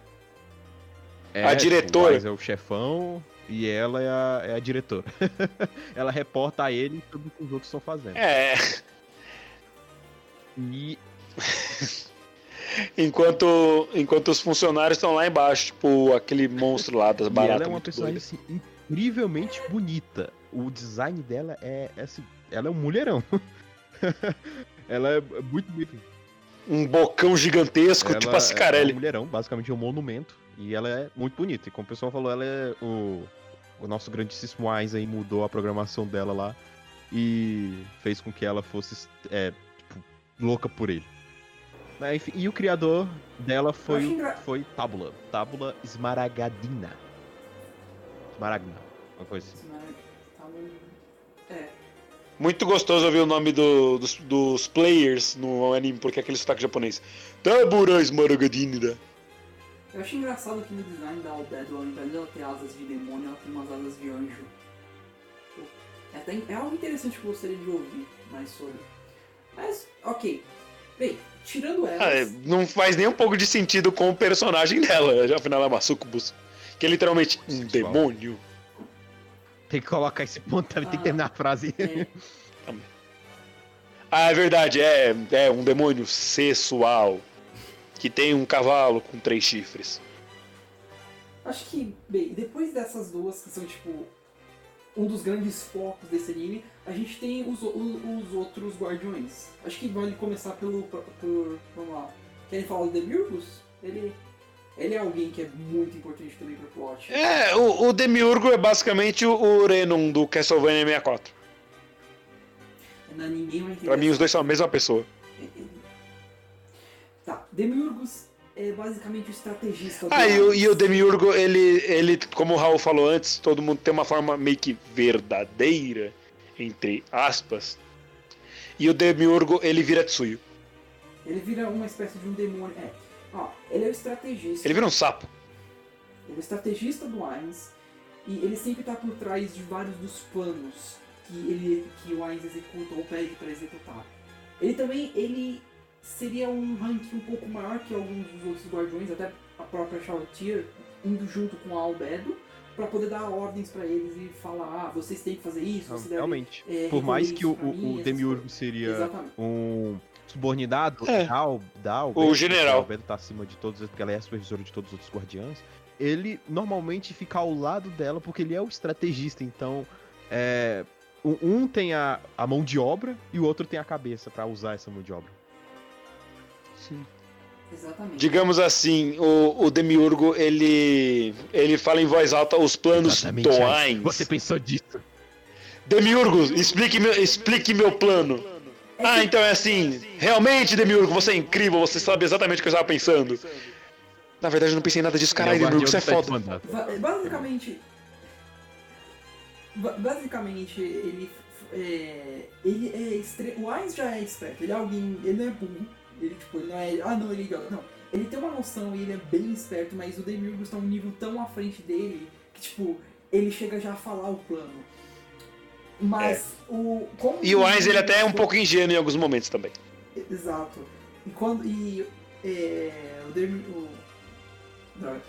É, A diretora. O é o chefão e ela é a, é a diretora. ela reporta a ele tudo que os outros estão fazendo. É. E Enquanto, enquanto os funcionários estão lá embaixo, tipo aquele monstro lá das E baratas. ela é uma personagem assim, incrivelmente bonita. O design dela é, é assim, ela é um mulherão. ela é muito bonita. Um bocão gigantesco, Ela tipo a é Cicarelli. um mulherão, basicamente é um monumento. E ela é muito bonita. E como o pessoal falou, ela é o, o nosso grandíssimo aí mudou a programação dela lá e fez com que ela fosse é, tipo, louca por ele. Enfim, e o criador dela foi, engra- foi Tábula. Tábula Esmaragadina. Esmaragna, uma coisa assim. No- É, Muito gostoso ouvir o nome do- dos, dos players no anime, porque é aquele sotaque japonês. Tabura Smaragadinira. eu acho engraçado que no design da Albedo, ao invés dela ter asas de demônio, ela tem umas asas de anjo. É, até, é algo interessante que eu gostaria de ouvir mais sobre. Mas, ok. Bem, tirando Ah, elas. é, não faz nem um pouco de sentido com o personagem dela. Afinal, ela é uma sucubus. Que é literalmente um demônio. Tem que colocar esse ponto, tem que Ah. terminar a frase. é, Ah, é verdade, é, é um demônio sexual. Que tem um cavalo com três chifres. Acho que, bem, depois dessas duas que são tipo um dos grandes focos desse anime, a gente tem os, o- os outros guardiões. Acho que vale começar pelo. Por, por- vamos lá. Querem falar do Demiurgus? Ele, ele é alguém que é muito importante também pro plot. É, o, o Demiurgo é basicamente o, o Renon do Castlevania 64. não, ninguém vai entender. Pra mim, os dois são a mesma pessoa. Tá, Demiurgos é basicamente o estrategista. do Ah, e o, e o Demiurgo, ele, ele, como o Raul falou antes, todo mundo tem uma forma meio que verdadeira, entre aspas. E o Demiurgo, ele vira Tsuyu. Ele vira uma espécie de um demônio. É, ó, ele é o estrategista. Ele vira um sapo. Ele é o estrategista do Ainz e ele sempre está por trás de vários dos planos que, ele, que o Ainz executa ou pede para executar. Ele também ele seria um rank um pouco maior que alguns dos outros guardiões, até a própria Shawtier, indo junto com a Albedo, para poder dar ordens para eles e falar: ah, vocês têm que fazer isso, Não, você deve. realmente. é, Por mais que o, mim, o Demiurgo seria Exatamente. um subordinado É. da, Al- da Albedo, O general. A Albedo tá acima de todos, porque ela é a supervisora de todos os outros guardiães. Ele normalmente fica ao lado dela porque ele é o estrategista, então é, um, tem a, a mão de obra e o outro tem a cabeça pra usar essa mão de obra. Exatamente. Digamos assim, o, o Demiurgo, ele, ele fala em voz alta os planos do Ainz. Você pensou disso? Demiurgo, explique meu, explique meu plano. Ah, então é assim. Realmente, Demiurgo, você é incrível, você sabe exatamente o que eu estava pensando. Na verdade, eu não pensei em nada disso, caralho, é Demiurgo, você é do foda. Basicamente. ba- Basicamente, ele. É, ele é estre... O Ainz já é esperto, ele é alguém. Ele não é burro. Ele, tipo, não é. Ah, não, ele é idiota. Não. Ele tem uma noção e ele é bem esperto, mas o Demiurgo está um nível tão à frente dele que, tipo, ele chega já a falar o plano. Mas o. como E o Ainz, ele até é um Demiurgo- pouco ingênuo em alguns momentos também. Exato. E quando. E. É, o Demi. O, droga.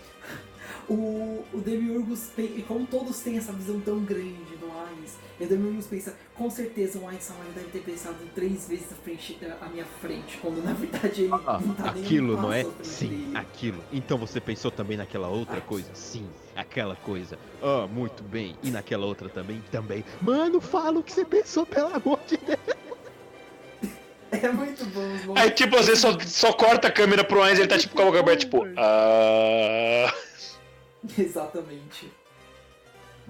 o, o Demiurgus, e como todos têm essa visão tão grande do Ainz, e o Demiurgus pensa, com certeza o Samara deve ter pensado três vezes à, frente, à minha frente, quando na verdade ele Ah, não tá nem aquilo, não é? Sim, dele. aquilo. Então você pensou também naquela outra Ah. coisa? Sim, aquela coisa. Ah, muito bem. E naquela outra também? Também. Mano, fala o que você pensou, pelo amor de Deus. É muito bom os Aí, momentos. tipo, às vezes só, só corta a câmera pro Ainz e ele tá tipo com a boca aberta, tipo. Ah. Exatamente.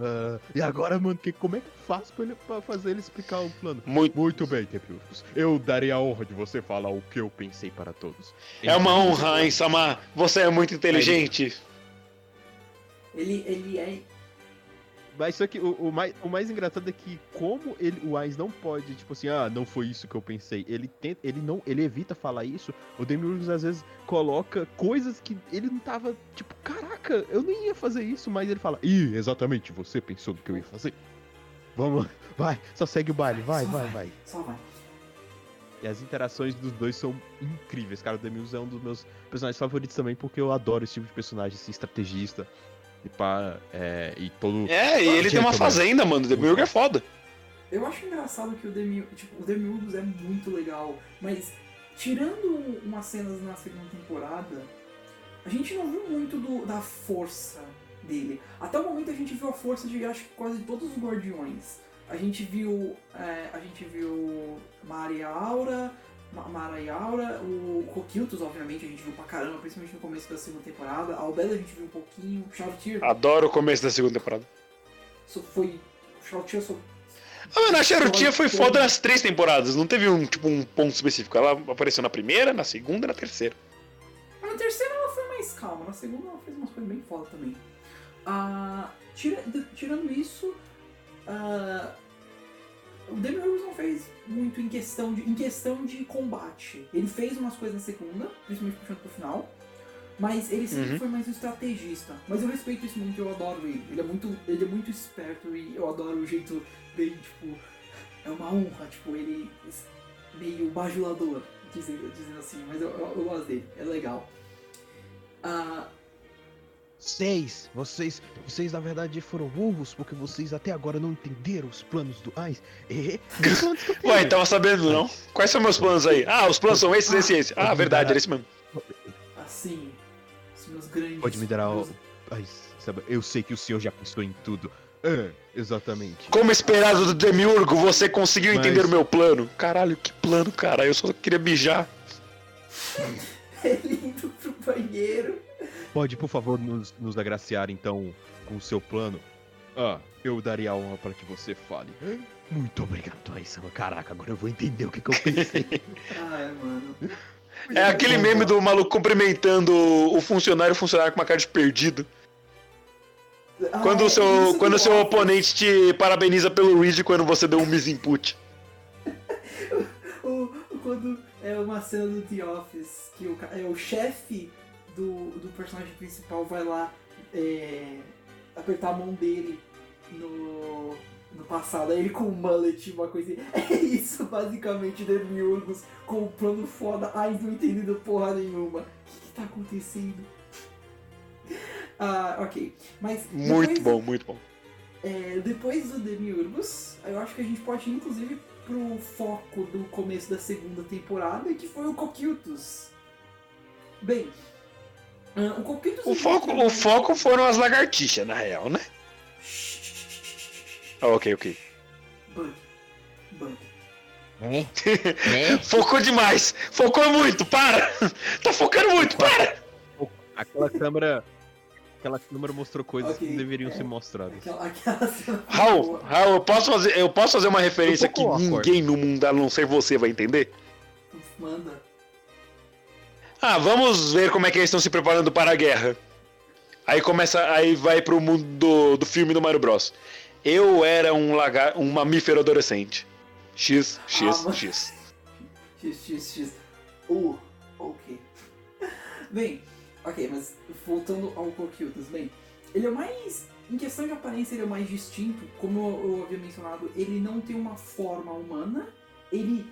Ah, e agora, mano, que, como é que eu faço pra, ele, pra fazer ele explicar o plano? Muito. Muito bem, Tepiurgus. Eu darei a honra de você falar o que eu pensei para todos. É uma honra, Ainz Samar. Você é muito inteligente. Ele, ele é. Mas só que o, o mais, o mais engraçado é que como ele, o Ainz não pode, tipo assim, ah, não foi isso que eu pensei. Ele tenta, ele não, ele evita falar isso. O Demiurgus às vezes coloca coisas que ele não tava, tipo, caraca, eu não ia fazer isso, mas ele fala, ih, exatamente, você pensou do que eu ia fazer. Vamos, vai, só segue o baile, vai, Só vai, vai. Só vai. E as interações dos dois são incríveis, cara. O Demiurgus é um dos meus personagens favoritos também, porque eu adoro esse tipo de personagem, assim, estrategista. E pá, é, e todo. É, e ele tem uma fazenda, mano. O Demiurgo é foda. Eu acho engraçado que o Demi, tipo, o Demiurgus é muito legal, mas tirando umas cenas na segunda temporada, a gente não viu muito do- da força dele. Até o momento a gente viu a força de acho que quase todos os guardiões. A gente viu. é, a gente viu Maria Aura, Mara e Aura, o Coquiltos, obviamente, a gente viu pra caramba, principalmente no começo da segunda temporada. A Albeda a gente viu um pouquinho, Shoutir Adoro o começo da segunda temporada. só foi. Shoutir só Ah, mano, a Charutinha foi foda nas três temporadas. Não teve um, tipo, um ponto específico. Ela apareceu na primeira, na segunda e na terceira. Na terceira ela foi mais calma, na segunda ela fez umas coisas bem foda também. Ah, tira- tirando isso, ah, o Demiurgus não fez muito em questão, de, em questão de combate. Ele fez umas coisas na segunda, principalmente puxando pro final, mas ele sempre Uhum. foi mais um estrategista. Mas eu respeito isso muito, eu adoro ele. Ele é muito, ele é muito esperto e eu adoro o jeito bem, tipo, é uma honra, tipo, ele meio bajulador, dizendo, dizendo assim, mas eu, eu, eu gosto dele, é legal. Ah, Seis, vocês, vocês na verdade foram burros porque vocês até agora não entenderam os planos do eu tenho? Ué, tava sabendo não? Quais são meus planos aí? Ah, os planos são esses, esse e esse. Ah, verdade, era isso mesmo. assim, os meus grandes. Pode me dar o. Ai, sabe, eu sei que o senhor já pensou em tudo. É, exatamente. Como esperado do Demiurgo, você conseguiu Mas- entender o meu plano. Caralho, que plano, cara. Eu só queria mijar. Ele indo pro banheiro. Pode, por favor, nos, nos agraciar então com o seu plano? Ah, eu daria a honra para que você fale. Muito obrigado, Aisama. Caraca, agora eu vou entender o que, que eu pensei. Ai, mano. É aquele meme do maluco cumprimentando o funcionário, o funcionário com uma cara de perdido. Ah, Quando é, o seu, isso quando seu oponente te parabeniza pelo read quando você deu um misinput. O, o- quando é uma cena do The Office, que o, é, o chefe do, do personagem principal vai lá é, apertar a mão dele no, no passado, aí ele com o mullet, uma coisa assim. É isso, basicamente, Demiurgos com o plano foda, ai, não entendendo porra nenhuma. O que, que tá acontecendo? Ah, ok. Mas Muito depois- bom, muito bom. é, depois do Demiurgos, eu acho que a gente pode ir, inclusive, pro foco do começo da segunda temporada, que foi o Coquiltus. Bem, o Coquiltus... O foco, o foco foram as lagartixas, na real, né? Ah, ok, ok. Bug. Bug. né? Né? Focou demais! Focou muito! Para! Tá focando muito! Para! Aquela câmera. Aquela câmera mostrou coisas Ok, que não deveriam é. ser mostradas. Aquela, aquela Raul. Raul, eu posso fazer, eu posso fazer uma referência que ninguém no mundo, a não ser você, vai entender? Manda. Ah, vamos ver como é que eles estão se preparando para a guerra. Aí começa, aí vai pro mundo do, do filme do Mario Bros. Eu era um lagar, um mamífero adolescente. X, X, Ah, X. X, X, X. Uh, ok. Bem, ok, mas voltando ao Coquiltus, bem, ele é o mais. Em questão de aparência, ele é o mais distinto. Como eu, eu havia mencionado, ele não tem uma forma humana. Ele.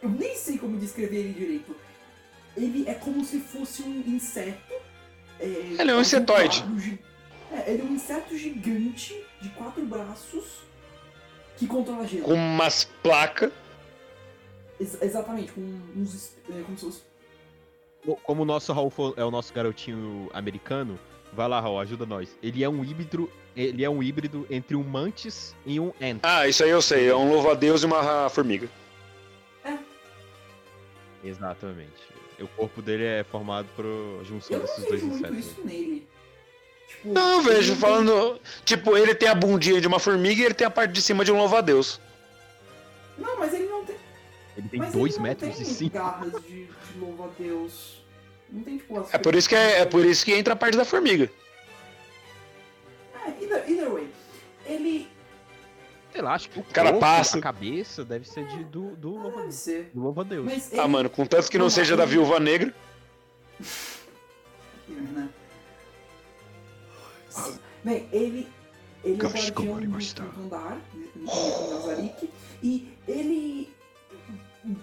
Eu nem sei como descrever ele direito. Ele é como se fosse um inseto. É, Ele é um insetoide. É, ele é um inseto gigante de quatro braços que controla gelo. Com umas placas. Ex- exatamente, com uns. é, como se fosse. Como o nosso Raul é o nosso garotinho americano, vai lá, Raul, ajuda nós. Ele é um híbrido. Ele é um híbrido entre um mantis e um ant. Ah, isso aí eu sei. É um louva-a-Deus e uma formiga. Exatamente. O corpo dele é formado por junção Eu não desses dois vejo muito insetos. isso nele. Tipo, Não, eu vejo ele falando. Tipo, ele tem a bundinha de uma formiga e ele tem a parte de cima de um louva-a-Deus. Não, mas ele não tem. Ele tem mas 2 ele metros tem e 5. garras de, de louva-a-Deus. Não tem tipo as É por isso que é, é por isso que entra a parte da formiga. É, either, either way. Ele. Sei lá, acho que o Cara corpo, passa. a cabeça deve ser de, do, do, louva, Deve ser. do louva-deus. Mas Ah, ele- mano, contanto que não Não, seja da viúva negra. Bem, ele. Ele é o guardião do gosto. quinto andar, no Nazarick, e ele,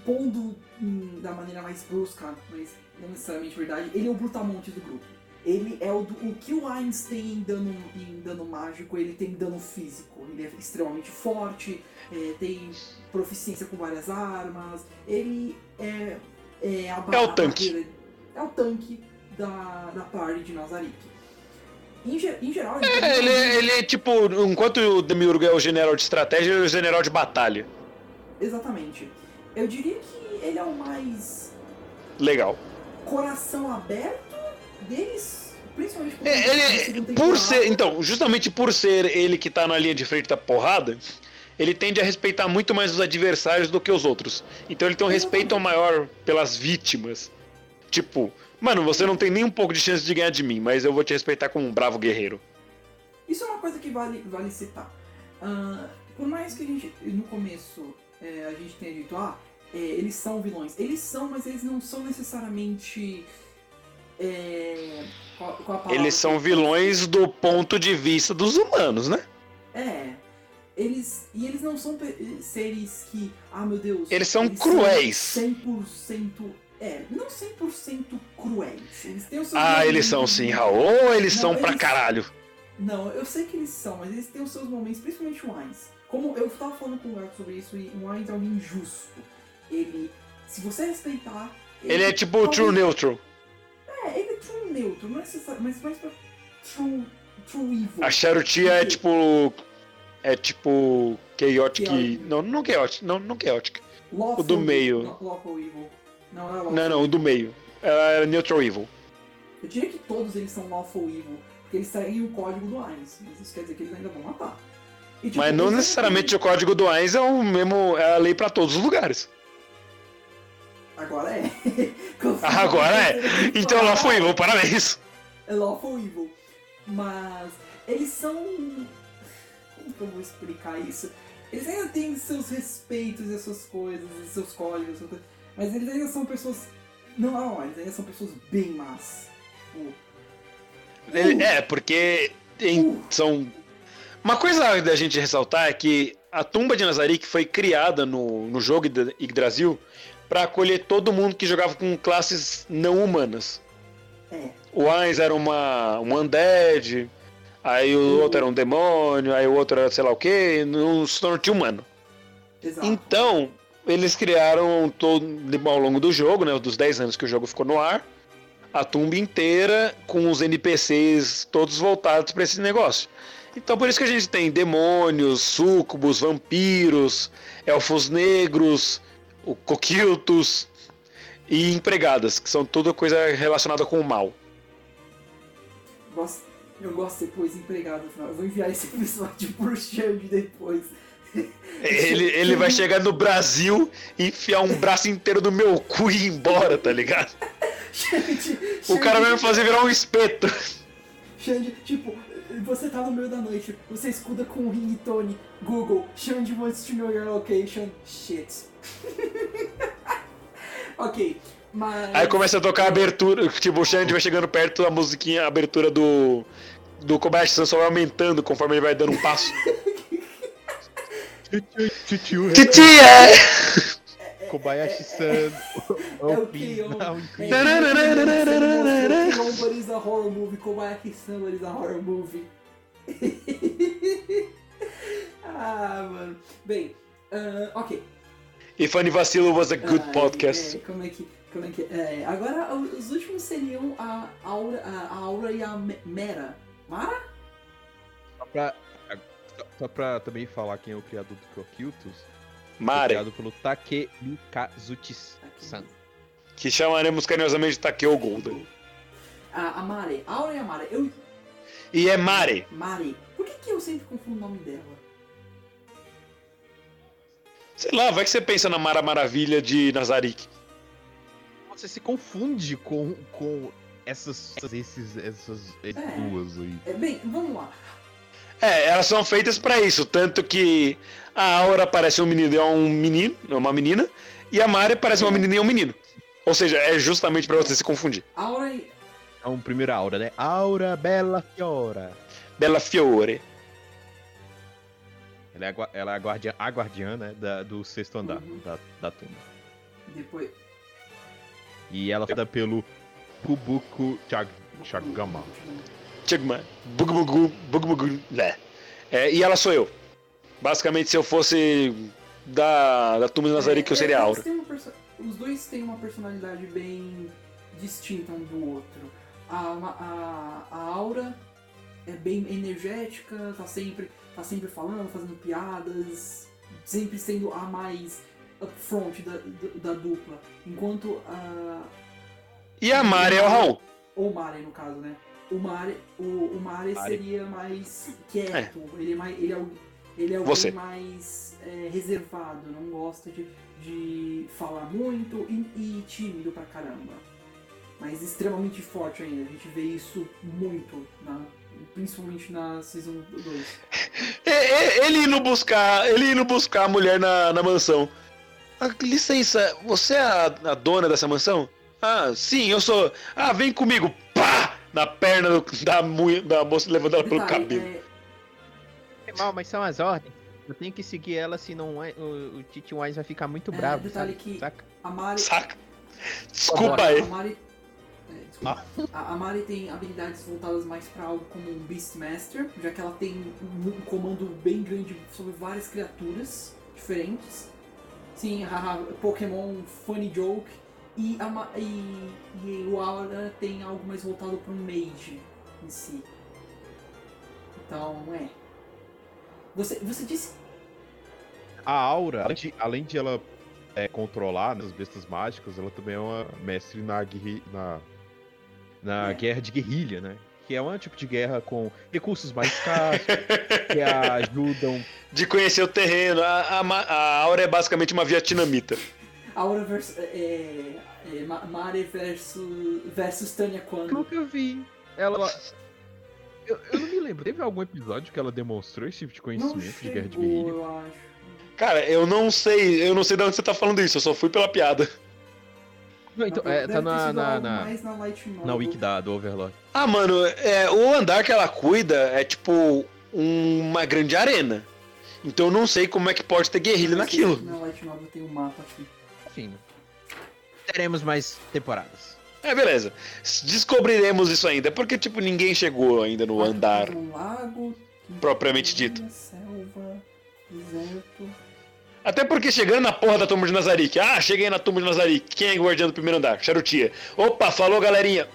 pondo hum, da maneira mais brusca, mas não necessariamente verdade, ele é o Brutamontes do grupo. Ele é o, do, o que o Ainz tem em dano, em dano mágico, ele tem em dano físico. Ele é extremamente forte, é, tem proficiência com várias armas, ele é, é a É o tanque. É o tanque da, da party de Nazarick. Em, em geral, ele, É, ele, é- ele é tipo, enquanto o Demiurgo é o general de estratégia, ele é o general de batalha. Exatamente. Eu diria que ele é o mais Legal. coração aberto deles, principalmente É, ele, por ser, então, justamente por ser ele que tá na linha de frente da porrada, ele tende a respeitar muito mais os adversários do que os outros. Então ele tem um respeito maior pelas vítimas. Tipo, mano, você não tem nem um pouco de chance de ganhar de mim, mas eu vou te respeitar como um bravo guerreiro. Isso é uma coisa que vale, vale citar. Ah, por mais que a gente, no começo, é, a gente tenha dito, ah, é, eles são vilões. Eles são, mas eles não são necessariamente. É, qual- qual Eles são vilões do ponto de vista dos humanos, né? É. Eles. E eles não são seres que. Ah, meu Deus. Eles são cruéis. 100%. É, não 100% cruéis. Eles têm os seus Ah, eles são sim, Raul. Ou eles Não, são pra eles- caralho. Não, eu sei que eles são, mas eles têm os seus momentos, principalmente o Ainz. Como eu tava falando com o Gato sobre isso, e o Ainz é alguém justo. Ele. Se você respeitar. Ele é tipo o True Neutral. É, ele é true neutro, não é necessário, mas mais pra true, true evil. A Charutia é tipo. É tipo. Chaotic. Chaotic. Não, não Chaotic. Não, não Chaotic. Lawful, o do meio. Law- Lawful evil. Não, não é lawful. Não, não, o do meio. Ela é Neutral Evil. Eu diria que todos eles são lawful evil, porque eles seguem o código do Ainz, mas isso quer dizer que eles ainda vão matar. E, tipo, Mas não necessariamente o código do Ainz é o mesmo, é a lei pra todos os lugares. Agora é. Agora é. Então foi Evil, parabéns. É Lawful Evil. Mas eles são. Como que eu vou explicar isso? Eles ainda têm seus respeitos e suas coisas, e seus códigos, suas coisas, mas eles ainda são pessoas. Não, não, eles ainda são pessoas bem más. Tipo, Ele- é, porque tem- são. Uma coisa da gente ressaltar é que a tumba de Nazarick foi criada no, no jogo Yggdrasil para acolher todo mundo que jogava com classes não humanas. é. O Ainz era uma, um undead, aí o outro era um demônio, aí o outro era sei lá o que, não se tornou humano. Exato. Então, eles criaram todo ao longo do jogo, né, dos 10 anos que o jogo ficou no ar, a tumba inteira com os NPCs todos voltados para esse negócio. Então, por isso que a gente tem demônios, súcubos, vampiros, elfos negros, o coquiltos e empregadas, que são tudo coisa relacionada com o mal. Gosto- eu gosto de ser pois empregado. Eu vou enviar esse episódio pro Xande depois. Ele, ele vai chegar no Brasil e enfiar um braço inteiro no meu cu e ir embora, tá ligado? Xande, O cara vai me fazer virar um espeto. Xande, tipo, você tá no meio da noite, você escuta com o ringtone, Google, Xande wants to know your location, shit. ok, mas... Aí começa a tocar a abertura, tipo, o Xande vai chegando perto, a musiquinha, a abertura do. Do Kobayashi só vai aumentando conforme ele vai dando um passo. Tchutchu, Titia! Kobayashi-san. É o É, é, Keion, but is a horror movie, Kobayaki-san, but is a horror movie. ah, mano. Bem, ah, ok. If Funny Vacilo was a good Ai, podcast. é, como é que. Como é que. É, agora os últimos seriam a Aura, a Aura e a Me- Mera. Mara? Só pra, só- pra também falar quem é o criador do Coquiltus. Mare, criado pelo Takemi Kazuchi-san. que chamaremos carinhosamente de Takeo Golden. A, a Mare. Aura e a Mara. Eu. E é Mare. Mare. Por que, que eu sempre confundo o nome dela? Sei lá, vai que você pensa na Mara Maravilha de Nazarick. Você se confunde com, com essas, esses, essas duas aí. É, bem, vamos lá. É, elas são feitas pra isso, tanto que a Aura parece um menino e é um menino, é uma menina, e a Mare parece uma menina e é um menino. Ou seja, é justamente pra você se confundir. Aura e. É um primeiro aura, né? Aura Bella Fiora. Bella Fiore. Ela é ela é a, guardiã, a guardiã, né? Da, do sexto andar Uhum. da, da tumba. Depois. E ela é feita pelo Kubuku Chag, Chagama. Chigma. Bug Bugu, Bug Bugu, né. É, e ela sou eu. Basicamente, se eu fosse da, da Tumba de Nazarick, eu seria a É, Aura. Os dois têm uma personalidade bem distinta um do outro. A, a, a Aura é bem energética, tá sempre, tá sempre falando, fazendo piadas, sempre sendo a mais upfront da, da, da dupla. Enquanto a. E a Mare é o Raul. Ou o Mare, no caso, né? O Mare, o, o Mare. seria mais quieto, ele é mais. Ele é, o- ele é alguém Você. mais é, reservado, não gosta de, de falar muito e, e tímido pra caramba. Mas extremamente forte ainda. A gente vê isso muito, na, principalmente na Season 2. E- e- Ele indo buscar, ele indo buscar a mulher na, na mansão. Ah, licença, você é a, a dona dessa mansão? Ah, sim, eu sou. Ah, vem comigo. Pá! Na perna do- da, da moça levando ela pelo Detalhe, cabelo. é, É mal, mas são as ordens. Eu tenho que seguir ela, senão o, o Titi Wise vai ficar muito É, bravo. detalhe sabe? que- Saca? a Mari. Saca? Desculpa A aí. Mari, é, desculpa. A, a Mari tem habilidades voltadas mais pra algo como um Beastmaster, já que ela tem um, um comando bem grande sobre várias criaturas diferentes. Sim, haha, Pokémon Funny Joke. E, a, e, e o Aura tem algo mais voltado para um Mage em si. Então, é. Você, você disse. A Aura, além de, além de ela é, controlar né, as bestas mágicas, ela também é uma mestre na, guerri, na, na É. guerra de guerrilha, né? que é um tipo de guerra com recursos mais escassos, que ajudam. De conhecer o terreno. A, a, a Aura é basicamente uma vietnamita. Aura versus. É, é, Ma- Mare versus, versus Tanya Eu Quando. nunca vi. Ela. Eu, eu não me lembro. Teve algum episódio que ela demonstrou esse tipo de Não conhecimento de guerra de guerrilha? eu acho. Cara, eu não sei, eu não sei de onde você tá falando isso, eu só fui pela piada. Não, então, é, tá na, na, na, na na wiki da, do Overlord. Ah, mano, é, o andar que ela cuida é tipo uma grande arena. Então eu não sei como é que pode ter guerrilha naquilo. Na Light Novel tem um mapa aqui. Enfim. Teremos mais temporadas. É, beleza. Descobriremos isso ainda, porque tipo ninguém chegou ainda no andar. Um lago. Propriamente dito. Selva, deserto. Até porque chegando na porra da tumba de Nazarick. Ah, cheguei na tumba de Nazarick. Quem é o guardião do primeiro andar? Charutia. Opa, falou galerinha.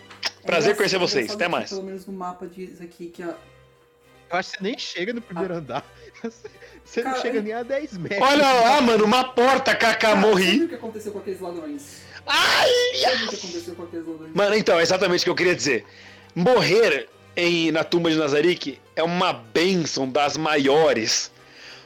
Prazer É conhecer vocês. Até mais. Pelo menos no mapa diz aqui que a. Eu acho que você nem chega no primeiro andar. Você não Cara, chega eu- nem a 10 metros. Olha lá, mano, uma porta, kaká, morri. o que aconteceu com aqueles ladrões? Ai, com? Mano, então, é exatamente o que eu queria dizer. Morrer em, na tumba de Nazarick é uma benção das maiores.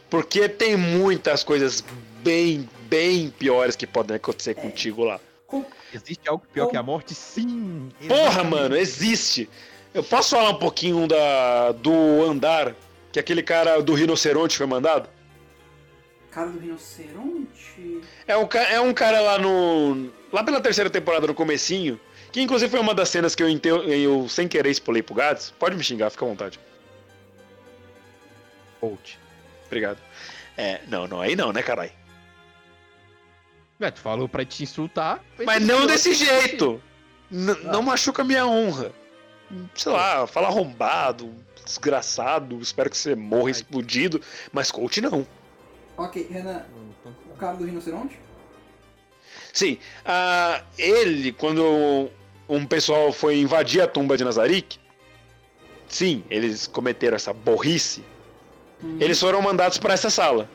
Porque tem muitas coisas bem, bem piores que podem acontecer contigo lá. Com- Existe algo pior que a morte? Sim! Porra, exatamente. mano, existe. Eu posso falar um pouquinho da, do andar que aquele cara do rinoceronte foi mandado? Cara do rinoceronte. É um, é um cara lá no. Lá pela terceira temporada, no comecinho, que inclusive foi uma das cenas que eu, ente- eu sem querer espolei pro Gads. Pode me xingar, fica à vontade. Coach. Obrigado. É, não, não, aí não, né, carai? É, tu falou pra te insultar. Mas não desse jeito! N- Não machuca minha honra. Sei lá, fala arrombado, desgraçado, espero que você morra explodido, mas coach não. Ok, Renan, o cara do rinoceronte? Sim, ah, ele, quando um pessoal foi invadir a tumba de Nazarick, sim, eles cometeram essa burrice. Hum. Eles foram mandados para essa sala,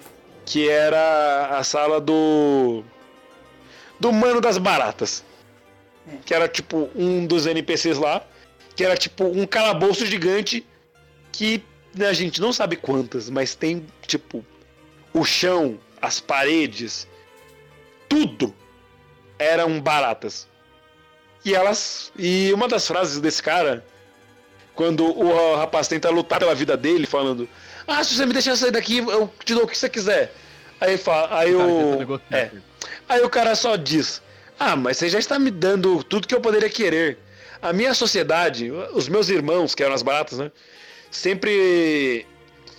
que era a sala do do mano das baratas, É. que era tipo um dos NPCs lá, que era tipo um calabouço gigante que né, a gente não sabe quantas, mas tem tipo o chão, as paredes, tudo eram baratas. E elas. E uma das frases desse cara, quando o rapaz tenta lutar pela vida dele, falando: Ah, se você me deixar sair daqui, eu te dou o que você quiser. Aí, fa- aí o. É. Aí o cara só diz: Ah, mas você já está me dando tudo que eu poderia querer. A minha sociedade, os meus irmãos, que eram as baratas, né? Sempre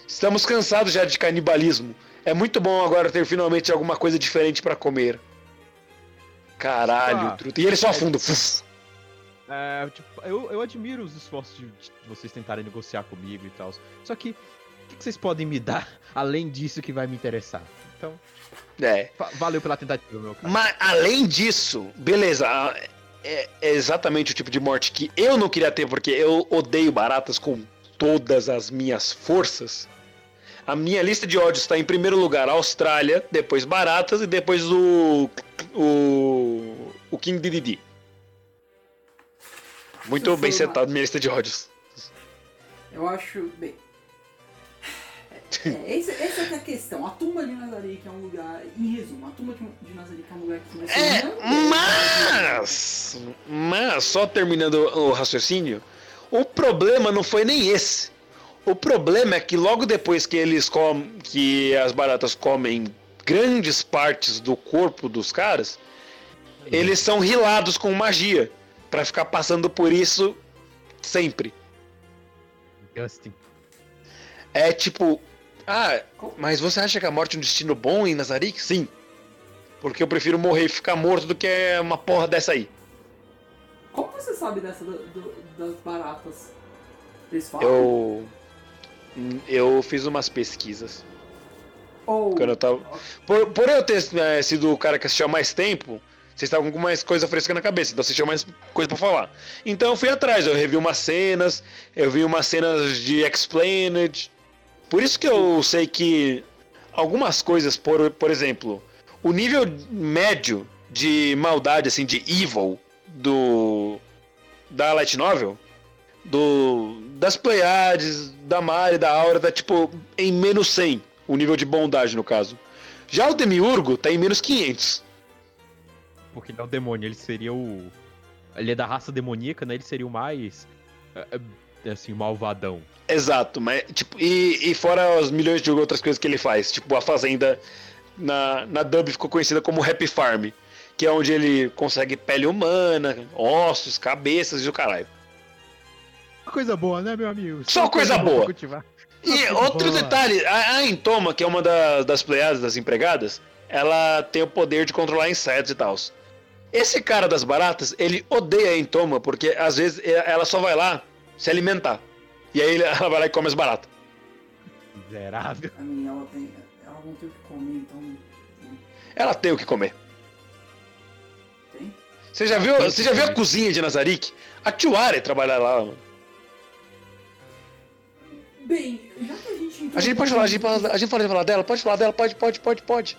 estamos cansados já de canibalismo. É muito bom agora ter finalmente alguma coisa diferente pra comer. Caralho, Ah, truta. E ele só afunda. Fuf. É, tipo, eu, eu admiro os esforços de, de vocês tentarem negociar comigo e tal. Só que, o que, que vocês podem me dar além disso que vai me interessar? Então, É. va- valeu pela tentativa, meu cara. Mas além disso, beleza. É, é exatamente o tipo de morte que eu não queria ter, porque eu odeio baratas com todas as minhas forças. A minha lista de ódios está em primeiro lugar Austrália, depois baratas e depois o. o. o King Dedede. Muito Eu bem sou setado minha lista de ódios. Eu acho. Bem. É, essa, essa é que é a questão. A tumba de Nazarick é um lugar. Em resumo, a tumba de, Nazarick é um lugar que você É, deve- mas. Mas, só terminando o raciocínio, o problema não foi nem esse. O problema é que logo depois que eles comem. que as baratas comem grandes partes do corpo dos caras, eles são rilados com magia. Pra ficar passando por isso sempre. Justin. É tipo. Ah, mas você acha que a morte é um destino bom em Nazarick? Sim. Porque eu prefiro morrer e ficar morto do que uma porra dessa aí. Como você sabe dessa do- do- das baratas? Eles falam? Eu. Eu fiz umas pesquisas. Ou. Quando eu tava. Por, por eu ter eh, sido o cara que assistiu há mais tempo, vocês estavam com mais coisa fresca na cabeça, então vocês tinham mais coisa pra falar. Então eu fui atrás, eu revi umas cenas, eu vi umas cenas de Explained. Por isso que eu sei que algumas coisas, por, por exemplo, o nível médio de maldade, assim, de evil do. da Light Novel do das Pleiades, da Mari, da Aura, tá tipo em menos 100, o nível de bondade no caso. Já o Demiurgo tá em menos 500. Porque ele é o demônio, ele seria o. Ele é da raça demoníaca, né? Ele seria o mais. é, é, Assim, o malvadão. Exato, mas tipo, e, e fora as milhões de outras coisas que ele faz, tipo a fazenda na, na dub ficou conhecida como Happy Farm, que é onde ele consegue pele humana, ossos, cabeças e o caralho. Coisa boa, né, meu amigo? Só coisa boa. pra cultivar. E Ah, outro detalhe, a, a Entoma, que é uma da- das pleiadas, das empregadas, ela tem o poder de controlar insetos e tal. Esse cara das baratas, ele odeia a Entoma, porque às vezes e- ela só vai lá se alimentar. E aí ela vai lá e come as baratas. Miserável. A minha, ela tem. Ela não tem o que comer, então. Ela tem o que comer. Tem? Você já viu, você já viu a cozinha de Nazarick? A Tiwari trabalha lá. mano. Bem, já que a gente. entrou A gente pode falar, a gente, pode- a gente pode falar dela? Pode falar dela? Pode, pode, pode, pode.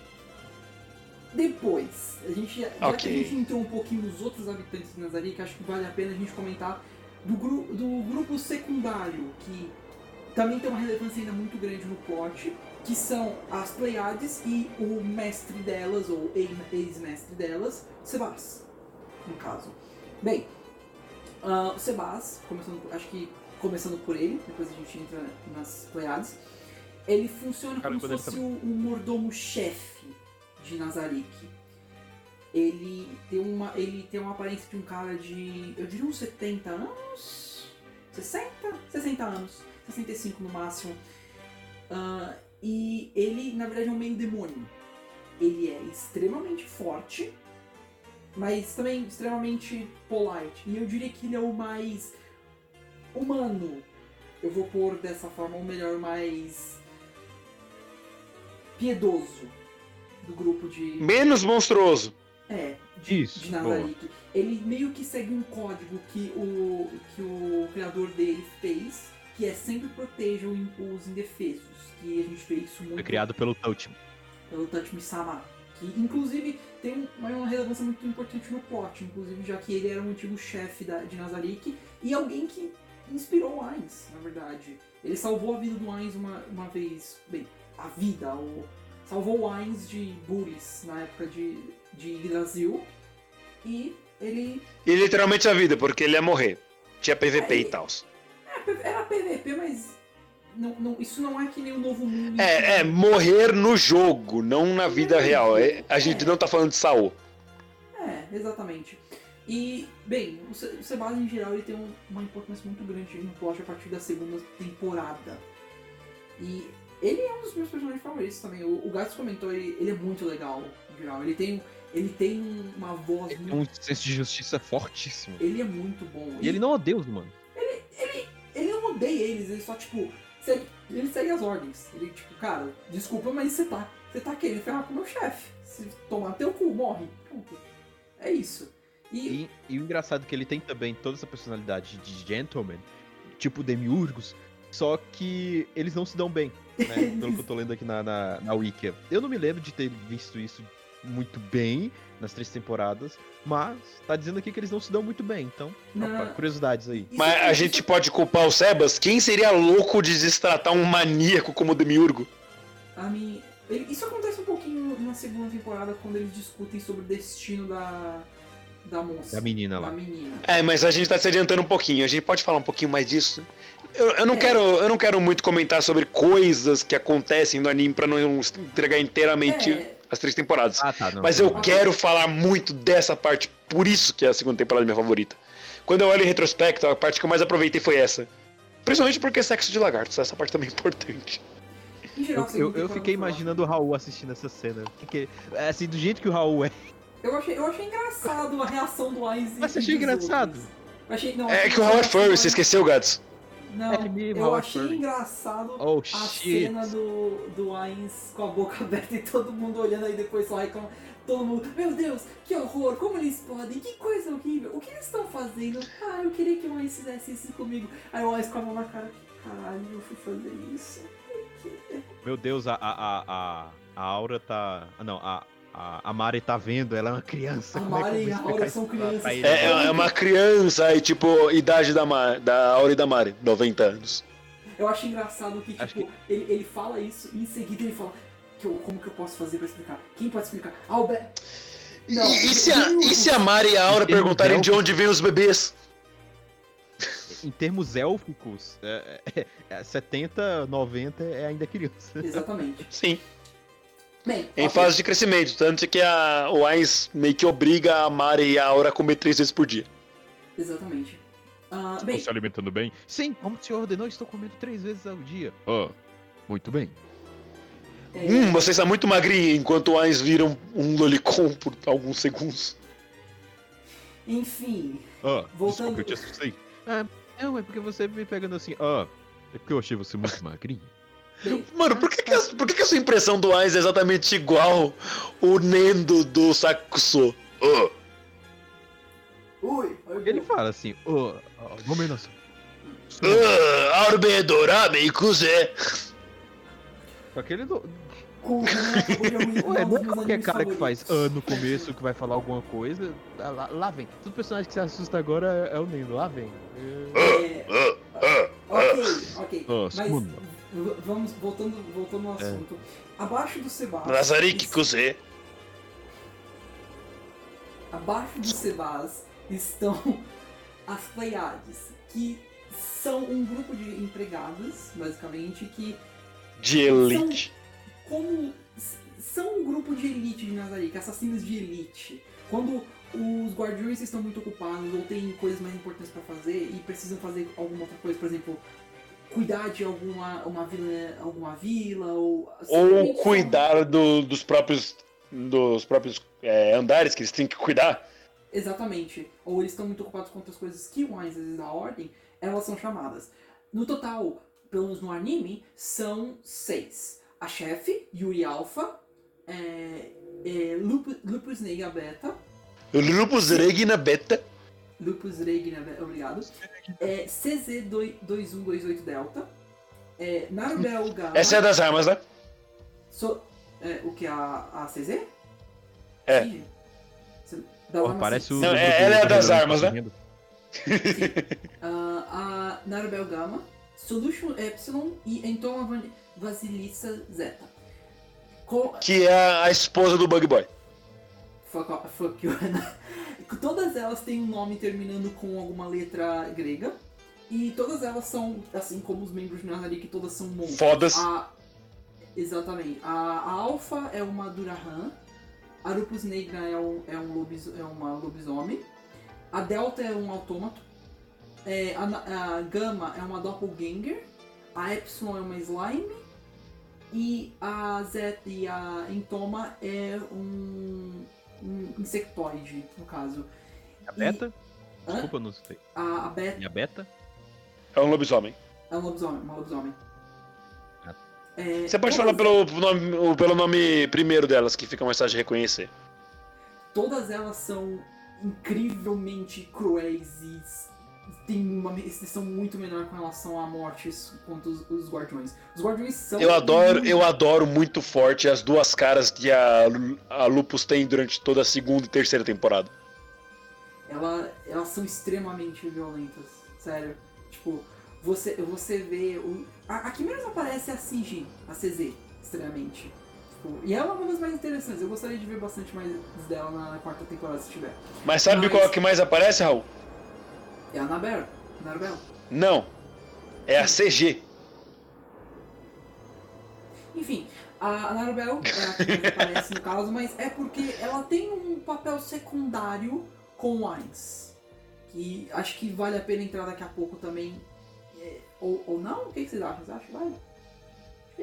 Depois, a gente, já já Ok. que a gente entrou um pouquinho nos outros habitantes de Nazari, que acho que vale a pena a gente comentar do, gru do grupo secundário, que também tem uma relevância ainda muito grande no plot, que são as Pleiades e o mestre delas, ou ex-mestre delas, Sebas, no caso. Bem, ah, o Sebas, começando acho que começando por ele, depois a gente entra nas Pleiades, ele funciona como se fosse o, o mordomo-chefe de Nazarick. Ele tem uma ele tem uma aparência de um cara de, eu diria uns 70 anos, 60, 60 anos, 65 no máximo. Ah, e ele, na verdade, é um meio demônio. Ele é extremamente forte, mas também extremamente polite. E eu diria que ele é o mais humano. Eu vou pôr dessa forma, ou melhor, mais piedoso do grupo de. Menos monstruoso. É, de, Isso, de Nazarick. Ele meio que segue um código que o, que o criador dele fez, que é sempre proteja o- os indefesos. Que a gente vê isso muito Foi criado pelo Touch. pelo Touch Me Sama. Que inclusive tem uma, uma relevância muito importante no plot, inclusive já que ele era um antigo chefe da- de Nazarick e alguém que inspirou o Ainz, na verdade. Ele salvou a vida do Ainz uma, uma vez. Bem, a vida, o, salvou o Ainz de bullies na época de, de Yggdrasil. E ele E literalmente a vida, porque ele ia morrer. Tinha PVP e tal. era PVP, mas não, não- isso não é que nem o novo mundo. É, é, morrer no jogo, não na vida real. É, a gente não tá falando de Saul. É, exatamente. E, bem, o Se- o Sebastian em geral ele tem um- uma importância muito grande no plot a partir da segunda temporada. E ele é um dos meus personagens favoritos também. O, o Gats comentou, ele, ele é muito legal, em geral. Ele tem, ele tem uma voz Ele muito. um senso de justiça fortíssimo. Ele é muito bom. E ele não odeia os humanos. ele não odeia eles, ele só, tipo, segue, ele segue as ordens. Ele, tipo, cara, desculpa, mas você tá, você tá querendo ferrar com o meu chefe. Se tomar teu cu, morre. Pronto. É isso. E, E, e o engraçado é que ele tem também toda essa personalidade de gentleman, tipo demiurgos, só que eles não se dão bem, né? Pelo que eu tô lendo aqui na, na, na Wiki. Eu não me lembro de ter visto isso muito bem nas três temporadas, mas tá dizendo aqui que eles não se dão muito bem, então, Não. opa, curiosidades aí. Mas a gente pode culpar o Sebas? Quem seria louco de destratar um maníaco como o Demiurgo? A mim, isso acontece um pouquinho na segunda temporada quando eles discutem sobre o destino da, da moça. Da menina lá. Da menina. É, mas a gente tá se adiantando um pouquinho. A gente pode falar um pouquinho mais disso? Eu, eu não, É. quero, eu não quero muito comentar sobre coisas que acontecem no anime pra não entregar inteiramente É, as três temporadas. Ah, tá. Não, Mas tá eu bom. quero falar muito dessa parte, por isso que é a segunda temporada minha favorita. Quando eu olho em retrospecto, a parte que eu mais aproveitei foi essa. Principalmente porque é sexo de lagartos, essa parte também é importante. Eu, eu, eu fiquei imaginando o Raul assistindo essa cena. Porque, é, assim, do jeito que o Raul é. Eu achei, eu achei engraçado a reação do Ainz. Mas você achei dos engraçado? achei, não, É achei que o Howard Furry, você esqueceu, Gads? Não, É mesmo, eu Howard achei Furry. engraçado Oh, a shit. cena do, do Ainz com a boca aberta e todo mundo olhando aí depois só reclama. Todo mundo, meu Deus, que horror, como eles podem, que coisa horrível, o que eles estão fazendo? Ah, eu queria que o Ainz fizesse isso comigo. Aí o Ainz com a mão na cara, caralho, eu fui fazer isso. Por quê?" Meu Deus, a, a, a, a, a aura tá. ah, Não, a, a, a Mari tá vendo, ela é uma criança. A é que Mari vou e a Aura são crianças. ele? É, é uma criança aí, tipo, idade da, Mar, da Aura e da Mari, 90 anos. Eu acho engraçado que, Acho tipo, ele, ele fala isso e em seguida ele fala. Que eu, como que eu posso fazer pra explicar? Quem pode explicar? Albert. E, Não, e se a, e se a Mari e a Aura perguntarem de onde vêm os bebês? Em termos élficos, é, é, é 70, 90 é ainda criança. Exatamente. Sim, Bem, em fase de crescimento. Tanto que a, o Ainz meio que obriga a Mari e a Aura a comer três vezes por dia. Exatamente. Bem, Estão se alimentando bem? Sim, como o senhor ordenou, estou comendo três vezes ao dia. Ah, muito bem. é, Hum, você está muito magrinha, enquanto o Ainz vira um, um lolicon por alguns segundos. enfim. Ah, Voltando- desculpa, eu te assustei. Ah, não, é porque você me pegando assim. Ah, é porque eu achei você muito magrinho. Mano, por que, que, a, por que, que a sua impressão do Ainz é exatamente igual o Nendo do Sakuso? Ah, ui, Ele fala assim, oh, oh, gomenação. ah, Arbedorabe e Kuze. Com aquele do... com o Renan acabou de arruinar Ué, não é qualquer cara que faz ah no começo que vai falar alguma coisa. Ah, Lá, lá vem. Todo personagem que se assusta agora é o Nendo. Lá vem. É... É, ok, ok. Mas vamos, voltando, voltando ao É. assunto. Abaixo do Sebas. Nazariki Kuze. Abaixo do Sebas estão as Pleiades, que são um grupo de empregadas, basicamente, que De elite. como s- são um grupo de elite de Nazarick, assassinos de elite. Quando os guardiões estão muito ocupados ou têm coisas mais importantes pra fazer e precisam fazer alguma outra coisa, por exemplo, cuidar de alguma uma vila, alguma vila ou Ou cuidar do- dos próprios, dos próprios é, andares que eles têm que cuidar. Exatamente. Ou eles estão muito ocupados com outras coisas que às vezes da ordem, elas são chamadas. No total, pelo menos no anime, são seis. A chefe, Yuri Alpha, é, é, Lupus, Lupus Nega Beta, Lupus Regina Beta. Lupus Regina Beta, obrigado, é, CZ2128 Delta, é, Narubel Gama, Essa é a das armas, né? so- é, o que, a, a CZ? É. Sim. Pô, parece o. Não, é- ela é das armas, né? Ah, a Narubel Gama, Solution Epsilon e então a Van- Vasilissa Zeta. Co Que é a, esposa do Bug Boy. fuck, fuck you. Todas elas têm um nome terminando com alguma letra grega. E todas elas são, assim como os membros de Nazari, que todas são monstros. Fodas. A- exatamente. A, a Alpha é uma Durahan. A Lupus Negra é, um, é, um lobis, é uma lobisomem. A Delta é um autômato. É, a, a Gama é uma Doppelganger. A Epsilon é uma Slime. E a Zeta e a Entoma é um insectoide, no caso. A Beta? Hã? Desculpa, não sei. A, a Beta E a Beta? É um lobisomem. é um lobisomem, uma lobisomem. Ah. É, Você pode todas- falar pelo nome, pelo nome primeiro delas, que fica mais fácil de reconhecer. todas elas são incrivelmente cruéis e têm uma restrição muito menor com relação a mortes quanto os, os guardiões. Os guardiões são. Eu adoro, muito- eu adoro muito forte as duas caras que a, a Lupus tem durante toda a segunda e terceira temporada. Ela, elas são extremamente violentas. Sério. Tipo, você, você vê. O, a, a que menos aparece é a CG, a CZ, extremamente. Tipo, e ela é uma das mais interessantes. Eu gostaria de ver bastante mais dela na quarta temporada se tiver. Mas sabe Mas- qual é que mais aparece, Raul? É a Anabel. Anabel. Não. É a CG. Enfim, a Narubel é a que aparece no caso, mas é porque ela tem um papel secundário com o Ainz. Que acho que vale a pena entrar daqui a pouco também. É, ou, ou não? O que, vocês acham? Vocês acham que vale?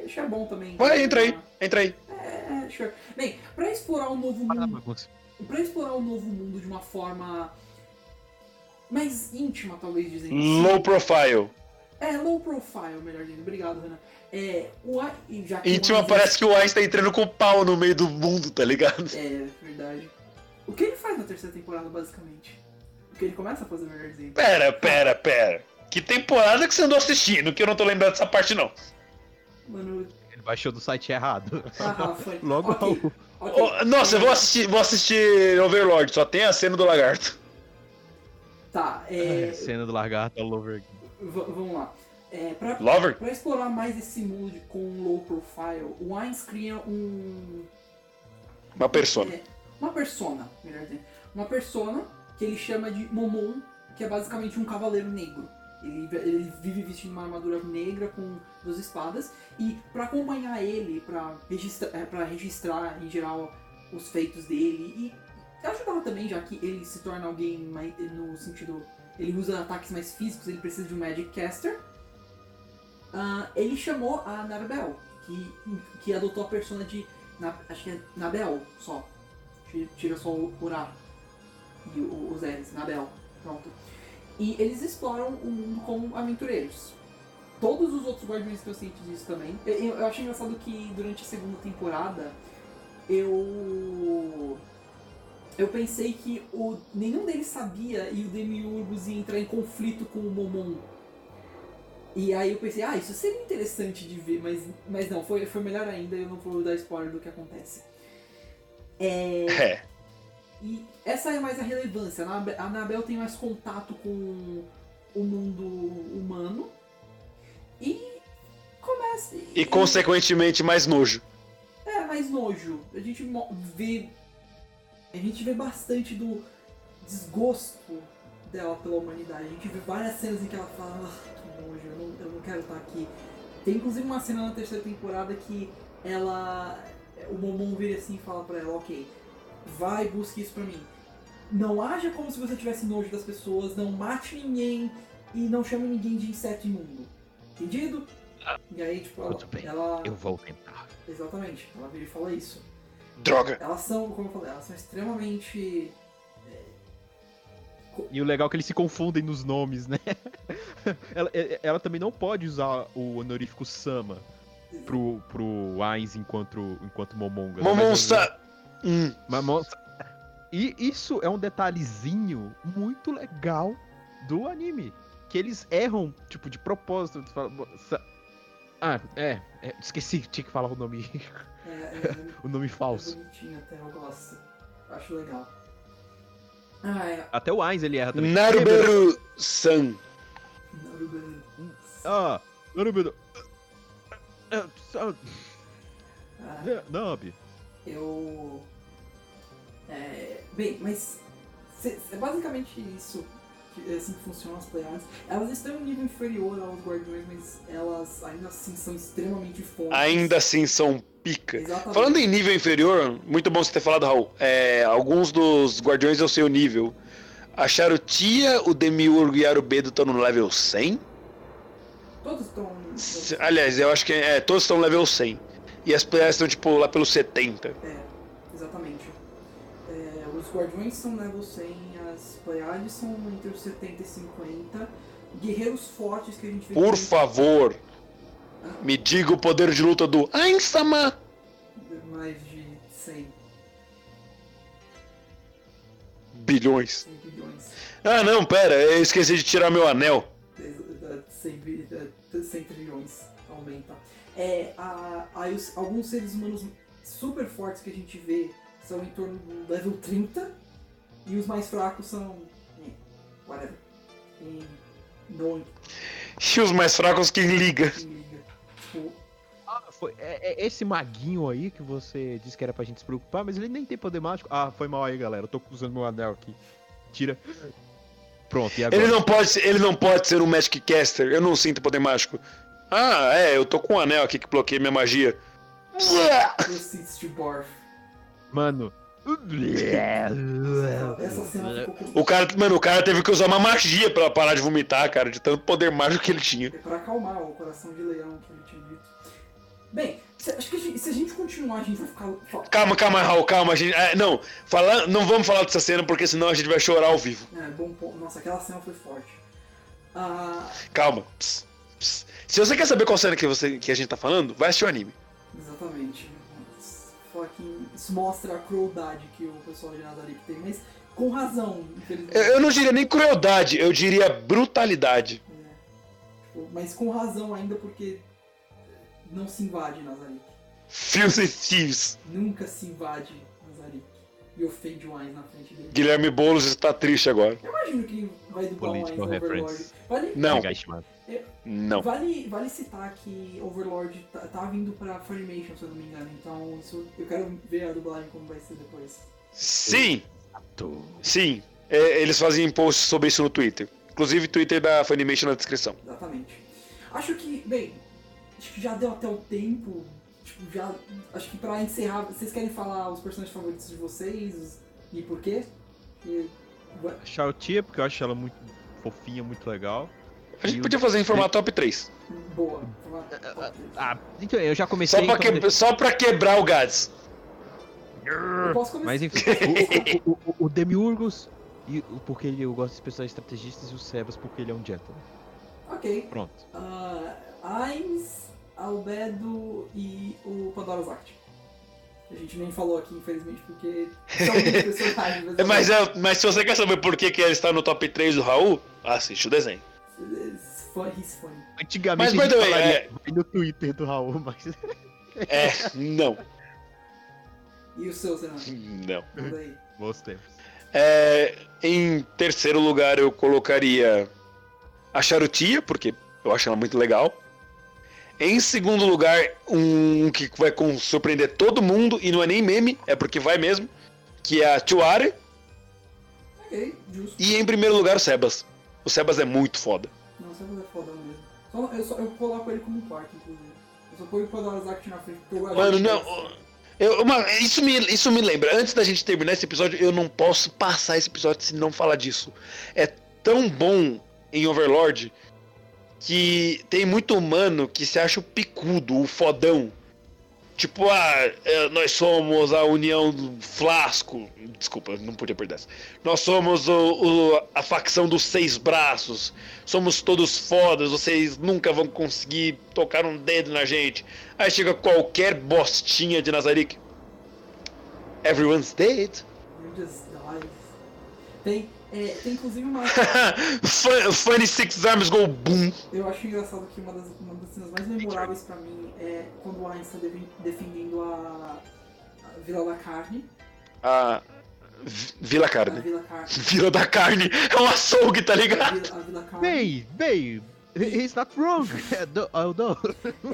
Acho que é bom também. Vai, entra aí, entra aí. É, sure. Bem, pra explorar o novo mundo. bagunça. Pra explorar o novo mundo de uma forma mais íntima, talvez dizendo Low profile. É, low profile, melhor dizendo. Obrigado, Renan. É, o A- já que Íntima parece que o Einstein tá entrando com o pau no meio do mundo, tá ligado? É, verdade. O que ele faz na terceira temporada, basicamente? O que ele começa a fazer, melhor dizendo. Pera, pera, pera. Que temporada que você andou assistindo? Que eu não tô lembrando dessa parte, não. Mano, Ele baixou do site errado. ah, foi. Logo Ok. Raul. Ok. Oh, nossa, eu vou assistir, vou assistir Overlord, só tem a cena do lagarto. Tá, é, É, cena do lagarto, all over again. v- vamos lá. É, pra, Lover? pra explorar mais esse mundo com low profile, o Ainz cria um. Uma persona. é, uma persona, melhor dizendo. Uma persona que ele chama de Momon, que é basicamente um cavaleiro negro. Ele, ele vive vestindo uma armadura negra com duas espadas. E pra acompanhar ele, pra registrar, é, pra registrar em geral os feitos dele e ajudar também, já que ele se torna alguém mais, no sentido. Ele usa ataques mais físicos, ele precisa de um Magic Caster. Ah, ele chamou a Narbel, que, que adotou a persona de. Na, acho que é Nabel só. Tira- só o Urá e os R's, Nabel. Pronto. E eles exploram o mundo como aventureiros. Todos os outros Guardiões estão cientes disso também. Eu, eu, eu achei engraçado que durante a segunda temporada eu. Eu pensei que o, nenhum deles sabia e o Demiurgos ia entrar em conflito com o Momon. E aí eu pensei, ah, isso seria interessante de ver, mas, mas não, foi, foi melhor ainda, eu não vou dar spoiler do que acontece. É, É. e essa é mais a relevância. A Anab- a Anabel tem mais contato com o mundo humano. E começa. E consequentemente mais nojo. É, mais nojo. A gente vê. A gente vê bastante do desgosto dela pela humanidade. A gente vê várias cenas em que ela fala, ah, que nojo, eu não, eu não quero estar aqui. Tem inclusive uma cena na terceira temporada que ela. O Momon vira assim e fala pra ela, ok, vai, busque isso pra mim. Não haja como se você tivesse nojo das pessoas, não mate ninguém e não chame ninguém de inseto imundo. Entendido? E aí, tipo, ela. Ela Eu vou tentar. Exatamente, ela vira e fala isso. Droga. Elas são, como eu falei, elas são extremamente. E o legal é que eles se confundem nos nomes, né? ela, é- ela também não pode usar o honorífico Sama pro, pro Ainz enquanto, enquanto Momonga. né? Mas- Momonsta. Hum. E isso é um detalhezinho muito legal do anime. Que eles erram, tipo, de propósito. Ah, é, é, Esqueci, tinha que falar o nome. É, é, o nome é falso. bonitinho até, eu gosto. Acho legal. Ah, é. Até o Ainz ele erra também. Naruberu-san. Naruto. Ah, Naruto. Ah, ah, Ah, ah, Nabi. eu. É, bem, mas é basicamente isso que é assim que funcionam as players. Elas estão em um nível inferior aos guardiões, mas elas ainda assim são extremamente fortes. Ainda assim são pica. Exatamente. Falando em nível inferior, muito bom você ter falado, Raul. É, alguns dos guardiões eu sei o nível. A Charutia, o Demiurgo e a Arubedo estão no level 100? Todos estão. Aliás, eu acho que é, todos estão no level 100. E as players estão tipo lá pelo 70. É, exatamente. É, os guardiões são level 100, as Pleiades são entre os 70 e 50. Guerreiros fortes que a gente vê. Por favor, me diga o poder de luta do Ainsama. Mais de 100, Bilhões. 100 bilhões. Ah, não, pera, eu esqueci de tirar meu anel. Ex- eh, 100, bi- eh, 100 trilhões aumenta. É, a, aí os- alguns seres humanos super fortes que a gente vê são em torno do level 30 e os mais fracos são. eh, whatever. Em, não E os mais fracos quem liga. Foi, é, é esse maguinho aí que você disse que era pra gente se preocupar, mas ele nem tem poder mágico. Ah, foi mal aí, galera. Eu tô usando meu anel aqui. Tira. Pronto, e agora? Ele não pode ser, ele não pode ser um Magic Caster. Eu não sinto poder mágico. Ah, é, eu tô com um anel aqui que bloqueia minha magia. Mano. O cara, mano, o cara teve que usar uma magia pra parar de vomitar, cara, de tanto poder mágico que ele tinha. É pra acalmar o coração de leão que ele tinha dito. Bem, se, acho que a gente- se a gente continuar, a gente vai ficar. Calma, calma, Raul, calma, a gente, é, não, fala, não vamos falar dessa cena porque senão a gente vai chorar ao vivo. É, bom ponto. Nossa, aquela cena foi forte. Ah, Calma. Pss, pss. Se você quer saber qual cena que, você, que a gente tá falando, vai assistir o anime. exatamente. Isso mostra a crueldade que o pessoal de Nazarick tem, mas com razão, infelizmente. Eu, eu não diria nem crueldade, eu diria brutalidade. É, tipo, mas com razão ainda porque não se invade Nazarick. Fuse Thieves. Nunca se invade Nazarick e ofende o Ainz na frente dele. Guilherme Boulos está triste agora. Eu imagino que vai dublar o Ainz no Overlord. Vale, Não, não. vale, vale citar que Overlord tá, tá vindo pra Funimation, se eu não me engano. Então isso, eu quero ver a dublagem como vai ser depois. Sim, sim. É, eles fazem posts sobre isso no Twitter. Inclusive, Twitter da Funimation na descrição. Exatamente. Acho que, bem, acho que já deu até o tempo. Tipo, já. Acho que pra encerrar, vocês querem falar os personagens favoritos de vocês e por quê? E, Shoutia, porque eu acho ela muito fofinha, muito legal. A gente podia fazer em formato top 3. boa. Ah, então eu já comecei. Só pra, então que- só pra quebrar o Gads. Eu posso começar. Mas enfim, o, o, o, o Demiurgos, e, o- porque ele, eu gosto dos personagens estrategistas, e o Sebas porque ele é um gentleman. Ok. Pronto. Uh, Ainz, Albedo e o Pandora's Act. A gente nem falou aqui, infelizmente, porque são muitos personagens. É, Mas, é, mas se você quer saber por que, que ele está no top 3 do Raul, assiste o desenho. It's funny. Antigamente Mas, a gente falaria é- no Twitter do Raul, mas É, não. E o seu, Renan? Não. Bons tempos. É, em terceiro lugar, eu colocaria a Charutia, porque eu acho ela muito legal. Em segundo lugar, um que vai surpreender todo mundo, e não é nem meme, é porque vai mesmo, que é a Tuare. Ok, justo. E em primeiro lugar, o Sebas. O Sebas é muito foda. Não, você vai fodão mesmo. Só, eu, só, eu coloco ele como quarto, inclusive. Eu só ponho o Pandora's Act na frente, porque eu gosto Mano, não. Eu, uma- isso, me, isso me lembra. Antes da gente terminar esse episódio, eu não posso passar esse episódio se não falar disso. É tão bom em Overlord que tem muito humano que se acha o picudo, o fodão. Tipo, ah, é, nós somos a União do Flasco. Desculpa, não podia perder essa. Nós somos o- o- a facção dos seis braços. Somos todos fodas, vocês nunca vão conseguir tocar um dedo na gente. Aí chega qualquer bostinha de Nazarick. Everyone's dead. Just. Tem, é, tem inclusive uma. Fun- Funny Six Arms Go Boom. Eu acho engraçado que uma das, uma das cenas mais memoráveis pra mim é quando o Ainz tá defen- defendendo a, a Vila da Carne. A Vila A Carne. Vila Carne. Vila da Carne. É um açougue, tá A ligado? Vila, a Vila Carne. Babe, babe, he's not wrong. Oh no.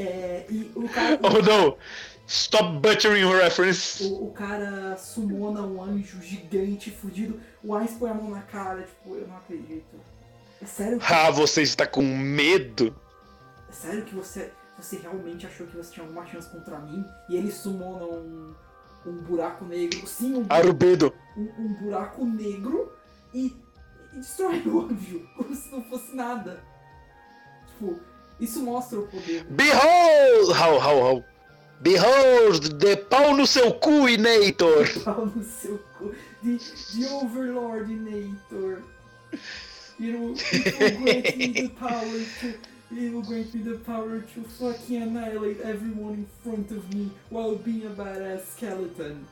É, e o cara. Oh no. Stop butchering your reference. O, o cara sumona um anjo gigante, fudido. O Ainz põe a mão na cara, tipo, eu não acredito. É sério que, Ah, você está com medo? é sério que você, você realmente achou que você tinha alguma chance contra mim? E ele sumona um, um buraco negro. Sim, um, Arubedo. um, um buraco negro e, e destrói o anjo, como se não fosse nada. Tipo, isso mostra o poder. Behold! How, how, how? Behold, de pau no seu cu, Inator! pau no seu cu de, de Overlordinator. It will, it will grant me the power to it will grant me the power to fucking annihilate everyone in front of me while being a badass skeleton.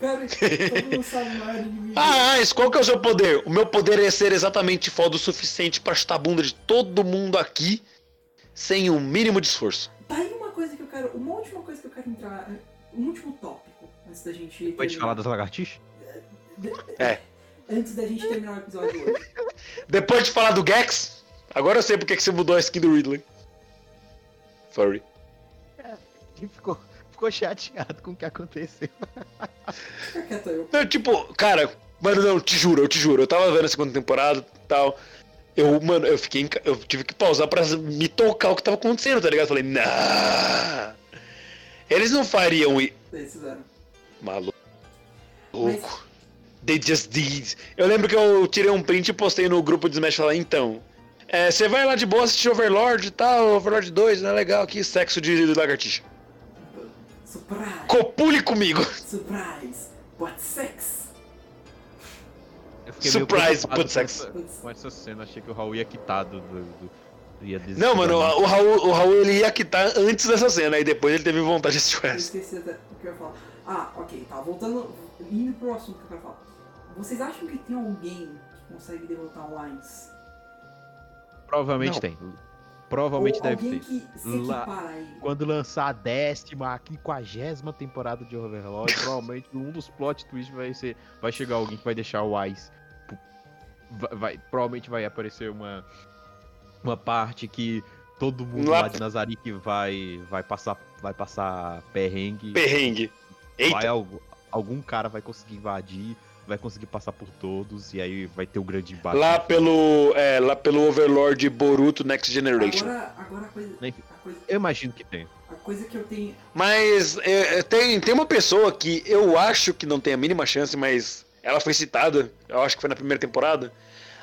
Cara, o maior inimigo. Ah, qual que é o seu poder? O meu poder é ser exatamente foda o suficiente pra chutar a bunda de todo mundo aqui sem o mínimo de esforço. Tá aí quero. Uma última coisa que eu quero entrar. Um último tópico antes da gente. Pode falar das lagartixas? É. Antes da gente terminar o episódio hoje. Depois de falar do Gex, agora eu sei porque que você mudou a skin do Ridley. Furry. Ele ficou, ficou chateado com o que aconteceu. Não, tipo, cara, mano, não, te juro, eu te juro. Eu tava vendo a segunda temporada e tal. Eu, mano, eu fiquei. Eu tive que pausar pra me tocar o que tava acontecendo, tá ligado? Eu falei, nah. Eles não fariam i- Eles fizeram. Maluco. They just did. Eu lembro que eu tirei um print e postei no grupo de Smash falar, então. é, Você vai lá de boa assistir Overlord e tal, Overlord 2, né? Legal aqui, sexo de lagartixa. Surprise! Copule comigo! Surprise! What sex? Surprise, preocupado put sex. Com essa, cena, achei que o Raul ia quitar do. do, do ia desistir Não, mano, o Raul, o Raul ele ia quitar antes dessa cena, aí depois ele teve vontade de assistir o Eu esqueci até o que eu ia falar. Ah, ok, tá. Voltando, indo pro assunto que eu quero falar. Vocês acham que tem alguém que consegue derrotar o Lines? Provavelmente Não. tem. Provavelmente Ou deve ter. que se Lá- equipara a ele. Quando lançar a décima, a quinquagésima temporada de Overlord, provavelmente um dos plot twists vai ser. Vai chegar alguém que vai deixar o Ice. Vai, vai- provavelmente vai aparecer uma. Uma parte que todo mundo Lá- lá de Nazarick vai. Vai passar. Vai passar perrengue. Perrengue. Eita. Vai, algu- algum cara vai conseguir invadir, vai conseguir passar por todos, e aí vai ter o grande embate. Lá pelo, é, lá pelo Overlord Boruto Next Generation. Agora, agora a coisa, Enfim. a coisa, Eu imagino que tem. a coisa que eu tenho. Mas é, é, tem, tem uma pessoa que eu acho que não tem a mínima chance, mas ela foi citada, eu acho que foi na primeira temporada.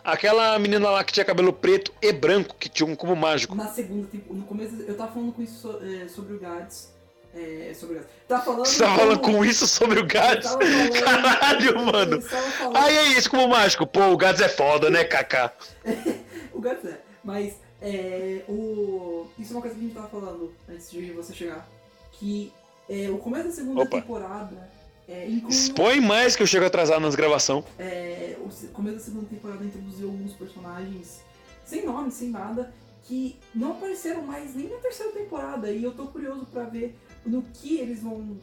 Aquela menina lá que tinha cabelo preto e branco, que tinha um cubo mágico. Na segunda temporada, no começo, eu tava falando com isso so- é, sobre o Gads. É, sobre o Gads. Tava falando. Você tá falando com isso sobre o Gads? tava Caralho, mano. tava Ai, é esse cubo mágico. Pô, o Gads é foda, né, Kaká? O Gads é. Mas, é, o... isso é uma coisa que a gente tava falando antes de você chegar. Que é, o começo da segunda Opa. temporada é. Expõe mais que eu chego atrasado nas gravações. é, o se- começo da segunda temporada introduziu alguns personagens sem nome, sem nada, que não apareceram mais nem na terceira temporada. E eu tô curioso pra ver no que eles vão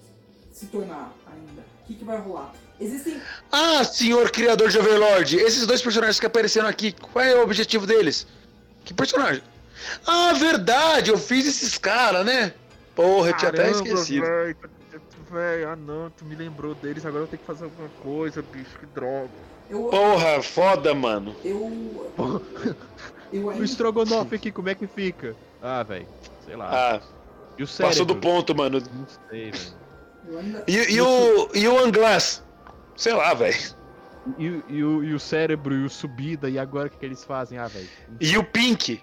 se tornar ainda. O que, que vai rolar. Existem. Ah, senhor criador de Overlord, esses dois personagens que apareceram aqui, qual é o objetivo deles? Que personagem? Ah, verdade, eu fiz esses caras, né? Porra, eu tinha até esquecido. Véi, ah não, tu me lembrou deles, agora eu tenho que fazer alguma coisa, bicho, que droga. Eu. Porra, foda, mano. Eu. Eu O ainda. estrogonofe aqui, como é que fica? Ah, velho, sei lá. Ah, e o cérebro? passou do ponto, mano. Não sei, velho. Ainda. E, e o, e o Anglass? Sei lá, velho. E, o- e o, e o cérebro e o subida, e agora o que, que eles fazem? Ah, velho. E o Pink?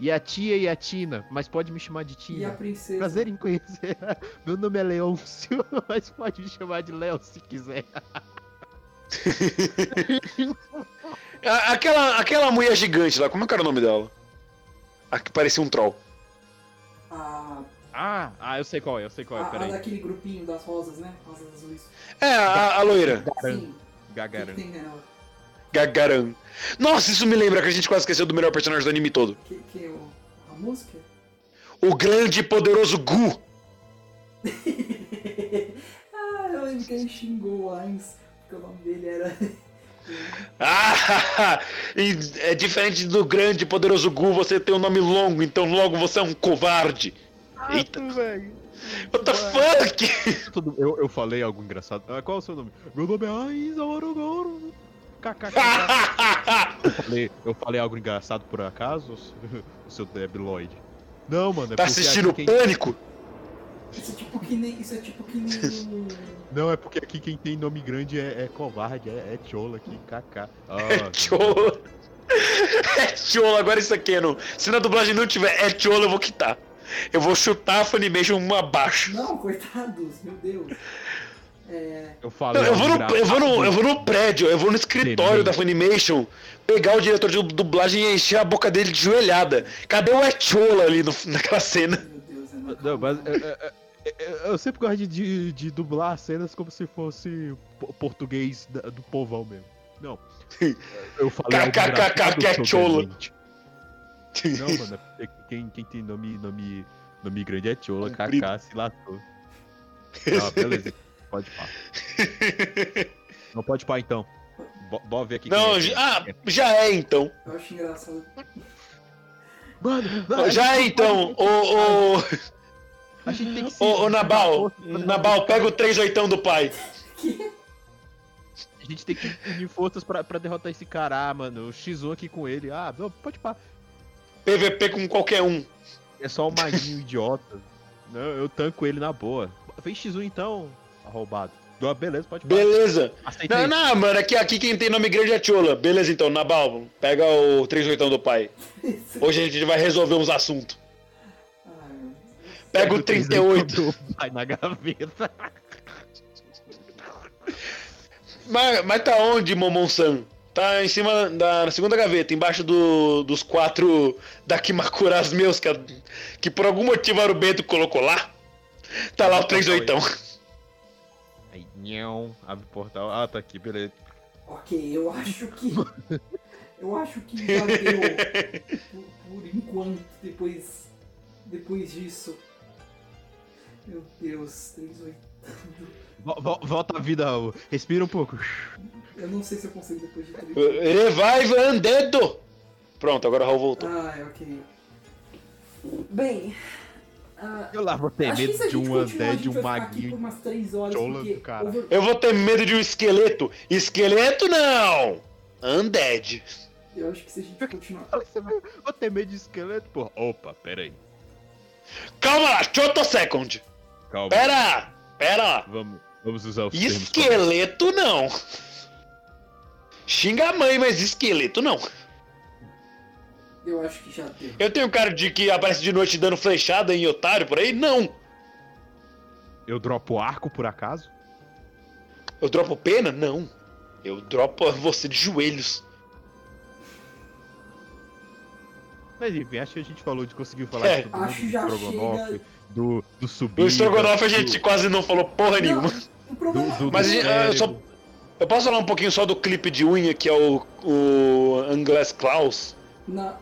E a tia e a Tina, mas pode me chamar de E a Tina. princesa. Prazer em conhecer. Meu nome é Leôncio, mas pode me chamar de Léo se quiser. A- Aquela, aquela mulher gigante lá, como é que era o nome dela? A que parecia um troll. A, Ah, ah, eu sei qual é, eu sei qual é, a, a peraí. daquele grupinho das rosas, né? Rosas azuis. É, a, a loira. Sim. O que, Gagaran. que tem nela? Gagaran. Nossa, isso me lembra que a gente quase esqueceu do melhor personagem do anime todo. Que, que é o, a música? O grande e poderoso Gu. ah, eu lembro que ele xingou o Ainz, porque o nome dele era. Ah, e é diferente do grande e poderoso Gu, você tem um nome longo, então logo você é um covarde. Eita. velho. What the fuck? Eu, eu falei algo engraçado. Ah, qual é o seu nome? Meu nome é Aiza Orogoro. Eu, falei, eu falei algo engraçado por acaso, o seu Debiloid? Não, mano. É tá assistindo quem- Pânico? Isso é tipo que nem. Isso é tipo que nem. o- Não, é porque aqui quem tem nome grande é, é covarde, é, é chola aqui, KK. Ah, É tcholo. É tcholo, agora isso aqui não. Se na dublagem não tiver é tcholo, eu vou quitar. Eu vou chutar a Funimation um abaixo. Não, coitados, meu Deus. É. eu falei. Não, eu, vou algo no, eu, vou no, eu vou no prédio, eu vou no escritório da Funimation, pegar o diretor de dublagem e encher a boca dele de joelhada. Cadê o Etchola ali no- naquela cena? Meu Deus, é Não, mas é, é, é, é, eu sempre gosto de, de, de dublar cenas como se fosse po- português da- do povão mesmo. Não. Eu falei algo É é é. Pode pá. Não pode pá então. Bo- ver aqui. Não, é. já, ah, já é então. Eu acho engraçado. Mano, Já é então. Ô, ô, A gente tem que ô, ô Nabal, Nabal, pega o 3 oitão do pai. A gente tem que unir forças pra, pra derrotar esse cara, ah, mano. O X1 aqui com ele. Ah, não, pode pá. PVP com qualquer um. É só um maguinho idiota. Não, eu tanco ele na boa. Fez X1 então, arrombado. Ah, beleza, pode. Beleza. Aceitei. Não, não, mano, aqui, aqui quem tem nome grande é Tchola. Beleza então, Nabal, pega o 3 oitão do pai. Hoje a gente vai resolver uns assuntos. Pega o 38. Vai na gaveta. Mas, mas tá onde, Momon-san? Tá em cima da na segunda gaveta, embaixo do, dos quatro Dakimakuras meus, que, que por algum motivo o Bento colocou lá. Tá lá o 3 oitão. Aí, nhão, abre o portal. Ah, tá aqui, beleza. Ok, eu acho que. Eu acho que já deu. Por, por enquanto, depois. Depois disso. Meu Deus, 3 oitando. Vo- vo- Volta à vida, Raul. respira um pouco. Eu não sei se eu consigo depois de 3 Revive Undead! Pronto, agora o Raul voltou. Ah, é, ok. Bem. Ah, Eu lá vou ter medo de um undead, gente um maguinho. umas 3 horas, chola porque do cara. over- Eu vou ter medo de um esqueleto. Esqueleto não! Undead. Eu acho que se a gente continuar. Vou ter medo de esqueleto, porra. Opa, pera aí. Calma lá, choto second. Calma. Pera, pera. Vamos, vamos usar termos Esqueleto não. Xinga a mãe, mas esqueleto não. Eu acho que já deu. Eu tenho cara de que aparece de noite dando flechada em otário por aí? Não. Eu dropo arco por acaso? Eu dropo pena? Não. Eu dropo você de joelhos. Mas enfim, acho que a gente falou de conseguir falar É. de todo mundo, Acho do já Strogonoff, chega- do, do subir. No Strogonoff a gente quase não falou porra nenhuma. O problema Do- do- Mas do ah, eu só-. Eu posso falar um pouquinho só do clipe de unha que é o, o Angles Klaus? Na...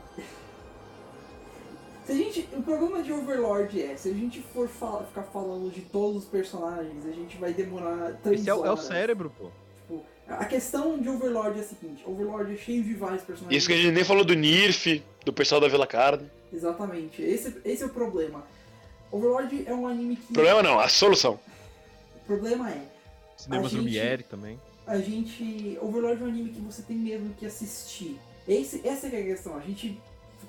Se a gente, o problema de Overlord é, se a gente for fala- ficar falando de todos os personagens, a gente vai demorar três Esse é, o- é o horas. cérebro, pô. Tipo, a questão de Overlord é a seguinte, Overlord é cheio de vários personagens. Isso que a gente nem falou do Nirf, do pessoal da Vila Carne. Exatamente, esse, esse é o problema. Overlord é um anime que... Problema não, a solução. O problema é, Cinemas Lumiere também. a gente. Overlord é um anime que você tem mesmo que assistir. Esse, essa é a questão. A gente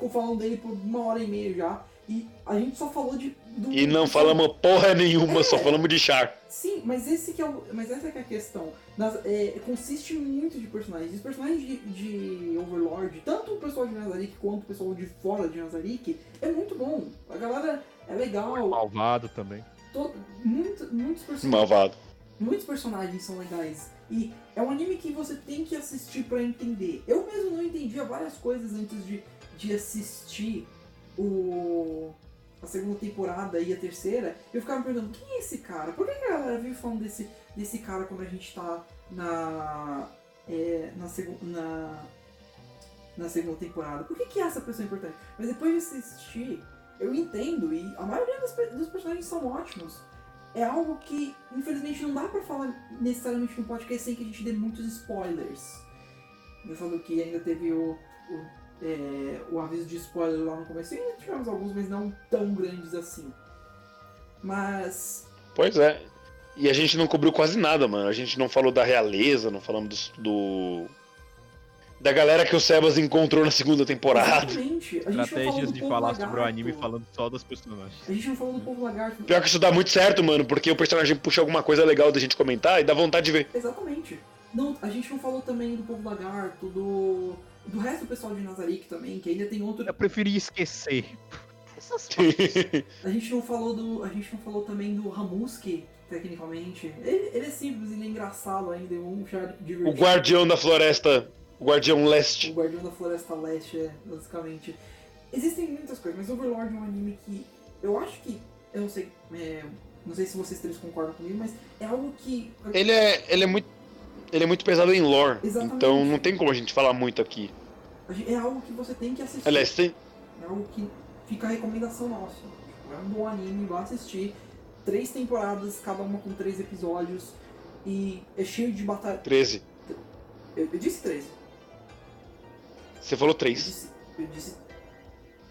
ficou falando dele por uma hora e meia já. E a gente só falou de. Do, E não falamos porra nenhuma, É. só falamos de Char. Sim, mas esse que é o, mas essa que é a questão. Nas- é, consiste muito de personagens. Os personagens de, de Overlord, tanto o pessoal de Nazarick quanto o pessoal de fora de Nazarick, é muito bom. A galera é legal. Malvado também. to- muito, muitos personagens. Malvado. Muitos personagens são legais. E é um anime que você tem que assistir pra entender. Eu mesmo não entendia várias coisas antes de, de assistir o a segunda temporada e a terceira. Eu ficava me perguntando, quem é esse cara? Por que a galera vive falando desse, desse cara quando a gente tá na. é, na, segu, na, na segunda temporada? Por que, que essa pessoa é importante? Mas depois de assistir, eu entendo e a maioria dos, dos personagens são ótimos é algo que, infelizmente, não dá pra falar necessariamente no podcast sem que a gente dê muitos spoilers. Engraçado que ainda teve o, o, é, o aviso de spoiler lá no começo. E ainda tivemos alguns, mas não tão grandes assim. Mas. Pois é. E a gente não cobriu quase nada, mano. A gente não falou da realeza, não falamos do. do- Da galera que o Sebas encontrou na segunda temporada. Exatamente. A gente Estratégias de falar lagarto. sobre o anime falando só das personagens. A gente não falou do povo lagarto. Pior que isso dá muito certo, mano, porque o personagem puxa alguma coisa legal da gente comentar e dá vontade de ver. Exatamente. Não, a gente não falou também do povo lagarto, do. Do resto do pessoal de Nazarick também, que ainda tem outro. Eu preferi esquecer. Essas A gente não falou do. A gente não falou também do Ramuski, tecnicamente. Ele, ele é simples, ele é engraçado ainda, é um divertido. o guardião da floresta. O guardião O leste. Guardião da Floresta Leste, é, basicamente. Existem muitas coisas, mas Overlord é um anime que. Eu acho que. Eu não sei. é, não sei se vocês três concordam comigo, mas é algo que. Ele é, ele é muito. Ele é muito pesado em lore. Exatamente. Então não tem como a gente falar muito aqui. É algo que você tem que assistir. Aliás, tem. É algo que fica a recomendação nossa. Tipo, É um bom anime, vá assistir. Três temporadas, cada uma com três episódios. E é cheio de batalha. 13. Eu, eu disse 13. Você falou Eu 3. disse, eu disse.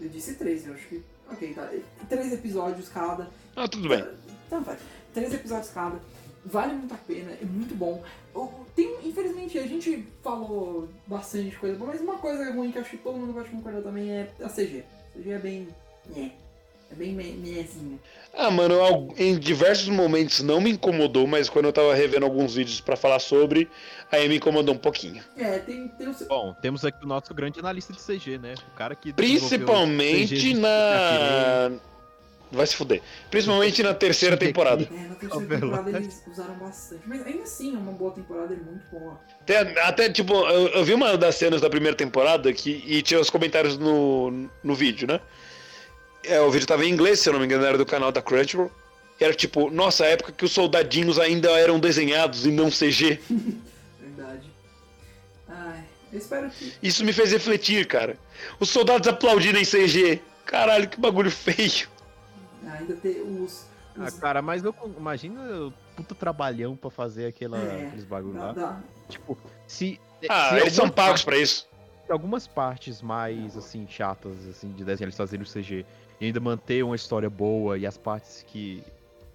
Eu disse 13, eu acho que. Ok, tá. Três episódios cada. Ah, tudo bem. Então vai. Três episódios cada. Vale muito a pena, é muito bom. Tem, infelizmente, a gente falou bastante coisa boa, mas uma coisa ruim que eu acho que todo mundo vai concordar também é a CG. A CG é bem. É. É bem me- mezinha. Ah, mano, em diversos momentos não me incomodou, mas quando eu tava revendo alguns vídeos pra falar sobre, aí me incomodou um pouquinho. É, tem, tem o. Bom, temos aqui o nosso grande analista de CG, né? O cara que. Principalmente CGs na. Vai se fuder. Principalmente na terceira temporada. É, na terceira temporada eles usaram bastante. Mas ainda assim, é uma boa temporada, é muito boa. Até, até, tipo, eu, eu vi uma das cenas da primeira temporada que, e tinha os comentários no, no vídeo, né? É, o vídeo tava em inglês, se eu não me engano, era do canal da Crunchyroll. E era tipo, nossa, a época que os soldadinhos ainda eram desenhados e não CG. Verdade. Ai, eu espero que. Isso me fez refletir, cara. Os soldados aplaudindo em CG. Caralho, que bagulho feio. Ainda ter os. Ah, os cara, mas eu, imagina o puta trabalhão pra fazer aquela, É, aqueles bagulho lá. dá. Tipo, se. Ah, se eles são pagos pra isso. algumas partes mais, assim, chatas, assim, de desenho eles fazerem o CG e ainda manter uma história boa e as partes que,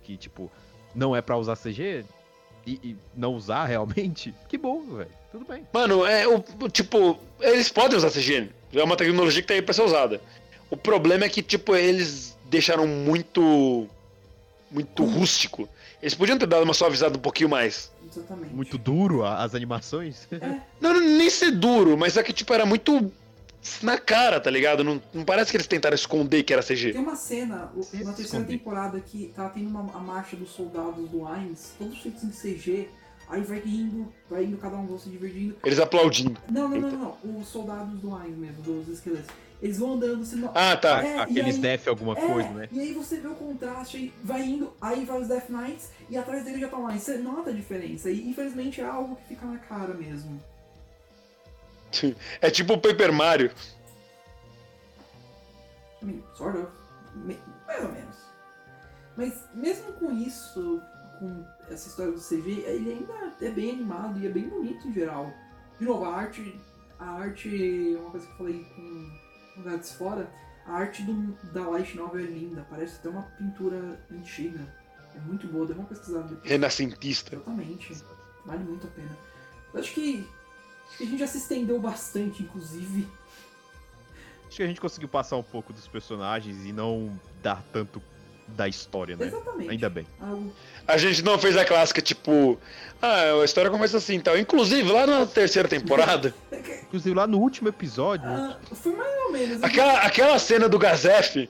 que tipo, não é pra usar CG e, e não usar realmente, que bom, velho. Tudo bem. Mano, é o o- tipo, eles podem usar CG. É uma tecnologia que tá aí pra ser usada. O problema é que, tipo, eles deixaram muito. muito rústico. Eles podiam ter dado uma suavizada um pouquinho mais. Exatamente. Muito duro a- as animações. Não, não nem ser duro, mas é que, tipo, era muito na cara, tá ligado? Não, não parece que eles tentaram esconder que era CG. Tem uma cena, na terceira escondi. temporada, que tá tendo uma, a marcha dos soldados do Ainz, todos feitos em CG, aí vai indo, vai indo, cada um se divertindo. Eles aplaudindo. Não, não, não, não, não, os soldados do Ainz mesmo, dos esqueletos. Eles vão andando, você não... Ah, tá. É, Aqueles aí- def alguma É, coisa, né? E aí você vê o contraste, aí vai indo, aí vai os Death Knights e atrás dele já estão lá. E você nota a diferença. E infelizmente é algo que fica na cara mesmo. É tipo o Paper Mario. Sort of. Mais ou menos. Mas mesmo com isso, com essa história do CG, ele ainda é bem animado e é bem bonito em geral. De novo, a arte. A arte. Uma coisa que eu falei com Gats fora, a arte do, da Light Novel é linda. Parece até uma pintura antiga. É muito boa, deu uma pesquisada depois. Renascentista. Exatamente. Vale muito a pena. Eu acho que, acho que a gente já se estendeu bastante, inclusive. Acho que a gente conseguiu passar um pouco dos personagens e não dar tanto da história, né? Exatamente. Ainda bem. Algo A gente não fez a clássica, tipo. Ah, a história começa assim, tal. Inclusive, lá na terceira temporada, Inclusive lá no último episódio, Ah, foi mais ou menos. aquela, aquela cena do Gazef.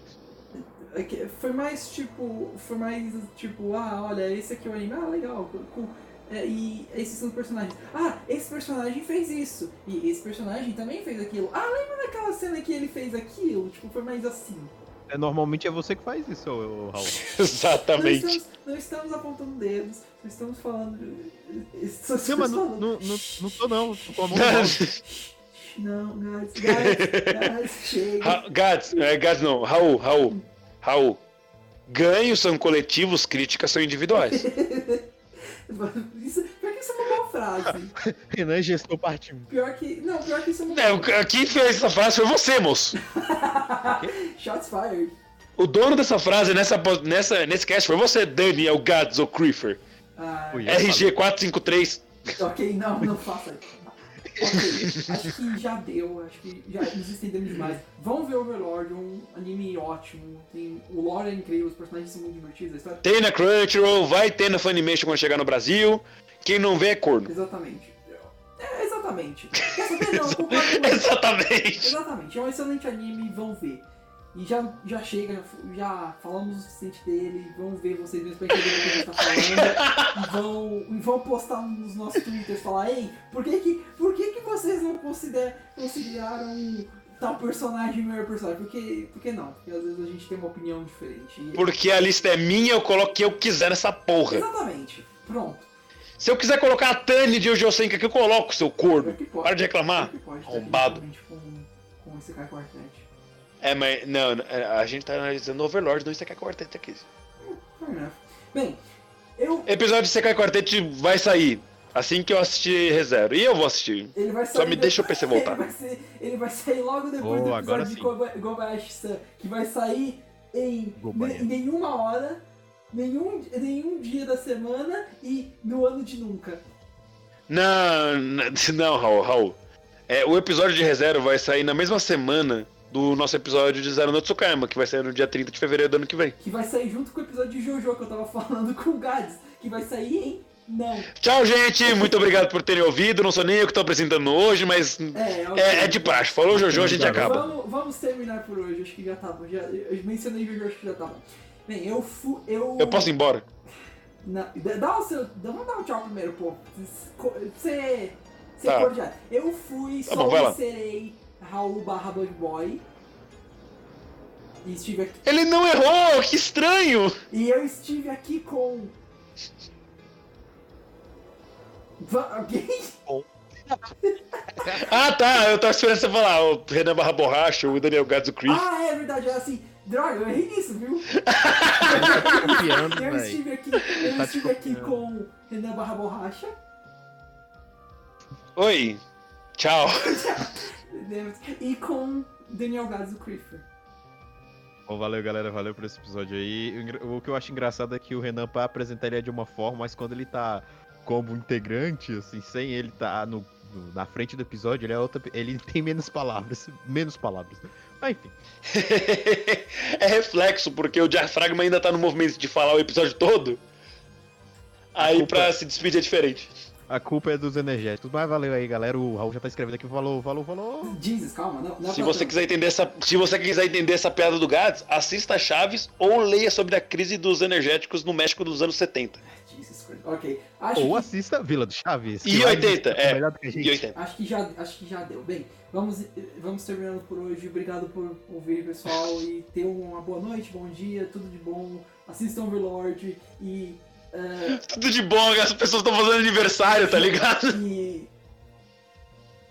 É Foi mais tipo. Foi mais tipo, ah, olha, esse aqui é o anime, ah, legal, cool. É, e esses são os personagens. Ah, esse personagem fez isso. E esse personagem também fez aquilo. Ah, lembra daquela cena que ele fez aquilo? Tipo, foi mais assim. É, normalmente é você que faz isso, Raul. Não Exatamente. estamos, não estamos apontando dedos, não estamos falando. Estamos Não, mas não, falando. não, não, não tô não, tô com a mão. Não, guys, guys, chega. Gads, é, Gads não, Raul, Raul, Raul. Ganhos são coletivos, críticas são individuais. Isso, que isso é uma boa frase. Renan gestou parte 1. Pior que. Não, pior que isso é uma É, o- quem fez essa frase foi você, moço. Shots fired. O dono dessa frase nessa, nessa, nesse cast foi você, Daniel Gads ou Creefer. Ah, Ui. RG 453. ok, não, não faça isso. Ok, acho que já deu, acho que já nos estendemos demais. Vamos ver Overlord, um anime ótimo. Tem, o lore é incrível, os personagens são muito divertidos, a história. Tem na Crunchyroll, vai ter na Funimation quando chegar no Brasil. Quem não vê é corno. Exatamente. É, exatamente. Quer saber? Não, concordo. Exatamente. Exatamente, é um excelente anime, vão ver. E já, já chega, já falamos o suficiente dele, vamos ver vocês mesmos pra entender o que a gente tá falando. e, vão, e vão postar nos nossos twitters, falar, ei, por que que, por que, que vocês não consider, consideraram tal personagem melhor personagem? Por que, por que não? Porque às vezes a gente tem uma opinião diferente. E- Porque a lista é minha, eu coloco o que eu quiser nessa porra. Exatamente, pronto. Se eu quiser colocar a Tani de Ojo Senka aqui, eu coloco, seu corno. Que pode. Para de reclamar. Que pode, arrombado. tecnicamente, Com, com esse cara quartet. É, mas não, é, a gente tá analisando Overlord, não Isekai Quartet aqui. Bem, eu Episódio de Isekai Quartet vai sair assim que eu assistir ReZero. E eu vou assistir. Ele vai sair Só me deixa o PC voltar. Ele vai, ser- ele vai sair logo depois Oh, do agora episódio de Kobayashi-san, que vai sair em ne- nenhuma hora, nenhum, nenhum dia da semana e no ano de nunca. Não, não, Raul, Raul. É, o episódio de ReZero vai sair na mesma semana do nosso episódio de Zero no Tsukayama, que vai sair no dia 30 de fevereiro do ano que vem. Que vai sair junto com o episódio de Jojo que eu tava falando com o Gads, que vai sair em não. Tchau, gente! Muito obrigado por terem ouvido. Não sou nem eu que tô apresentando hoje, mas É, ok. é, é de praxe. Falou Jojo, a gente acaba. Vamos, vamos terminar por hoje, acho que já tá bom. Já, eu mencionei Jojo, acho que já tá bom. Bem, eu fui. Eu... Eu posso ir embora? Na- dá- o seu. dá- Vamos dar um tchau primeiro, pô. Você. Você Tá. cordial. Eu fui, Tá só bom, vai lá. serei Raul barra Bug Boy. E estive aqui. Ele não errou! Que estranho! E eu estive aqui com. Alguém? Ah, tá. Eu tava esperando você falar o Renan Barra Borracha, o Daniel Gadzo Chris. Ah, é verdade, é assim. Droga, eu errei nisso, viu? Tá copiando, Eu estive aqui, eu Tá estive aqui com Renan Barra Borracha. Oi. Tchau. E com Daniel Gadzo Creeper. Bom, valeu, galera. Valeu por esse episódio aí. O que eu acho engraçado é que o Renan pra apresentar ele é de uma forma, mas quando ele tá como integrante, assim, sem ele tá no, no- na frente do episódio, ele é outra. Ele tem menos palavras. Menos palavras. Mas enfim. é reflexo, porque o diafragma ainda tá no movimento de falar o episódio todo. Aí culpa- pra se despedir é diferente. A culpa é dos energéticos. Mas valeu aí, galera. O Raul já tá escrevendo aqui. Falou, falou, falou. Jesus, calma, não. não é Se você quiser entender essa, se você quiser entender essa piada do Gats, assista Chaves ou leia sobre a crise dos energéticos no México dos anos 70. Ok. Acho Ou que, assista Vila do Chaves. E que lá 80, eles é. melhor do que a gente. E 80. acho que já, acho que já deu. Bem, vamos, vamos terminando por hoje. Obrigado por ouvir, pessoal. E tenham uma boa noite, bom dia, tudo de bom. Assistam Overlord e. eh, Tudo de bom, as pessoas estão fazendo aniversário, tá ligado? e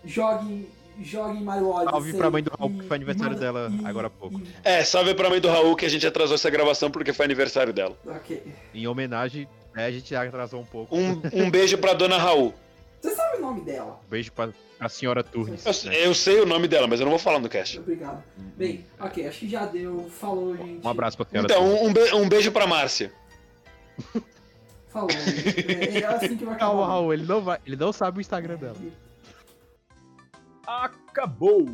joguem, joguem Mario Odyssey. Salve pra mãe do Raul, e- que foi aniversário e- dela e- agora há pouco. e- É, salve pra mãe do Raul que a gente atrasou essa gravação porque foi aniversário dela. ok. Em homenagem, né, a gente atrasou um pouco. Um, um beijo pra dona Raul. Você sabe o nome dela? beijo pra, pra senhora Turnes. Eu, né? eu sei o nome dela, mas eu não vou falar no cast. Obrigado. Bem, ok, acho que já deu. Falou, gente. Um abraço pra senhora Então, um, be- um beijo pra Márcia. Falou. É, é assim que vai acabar. Calma, Raul, ele não vai. Ele não sabe o Instagram dela. Acabou!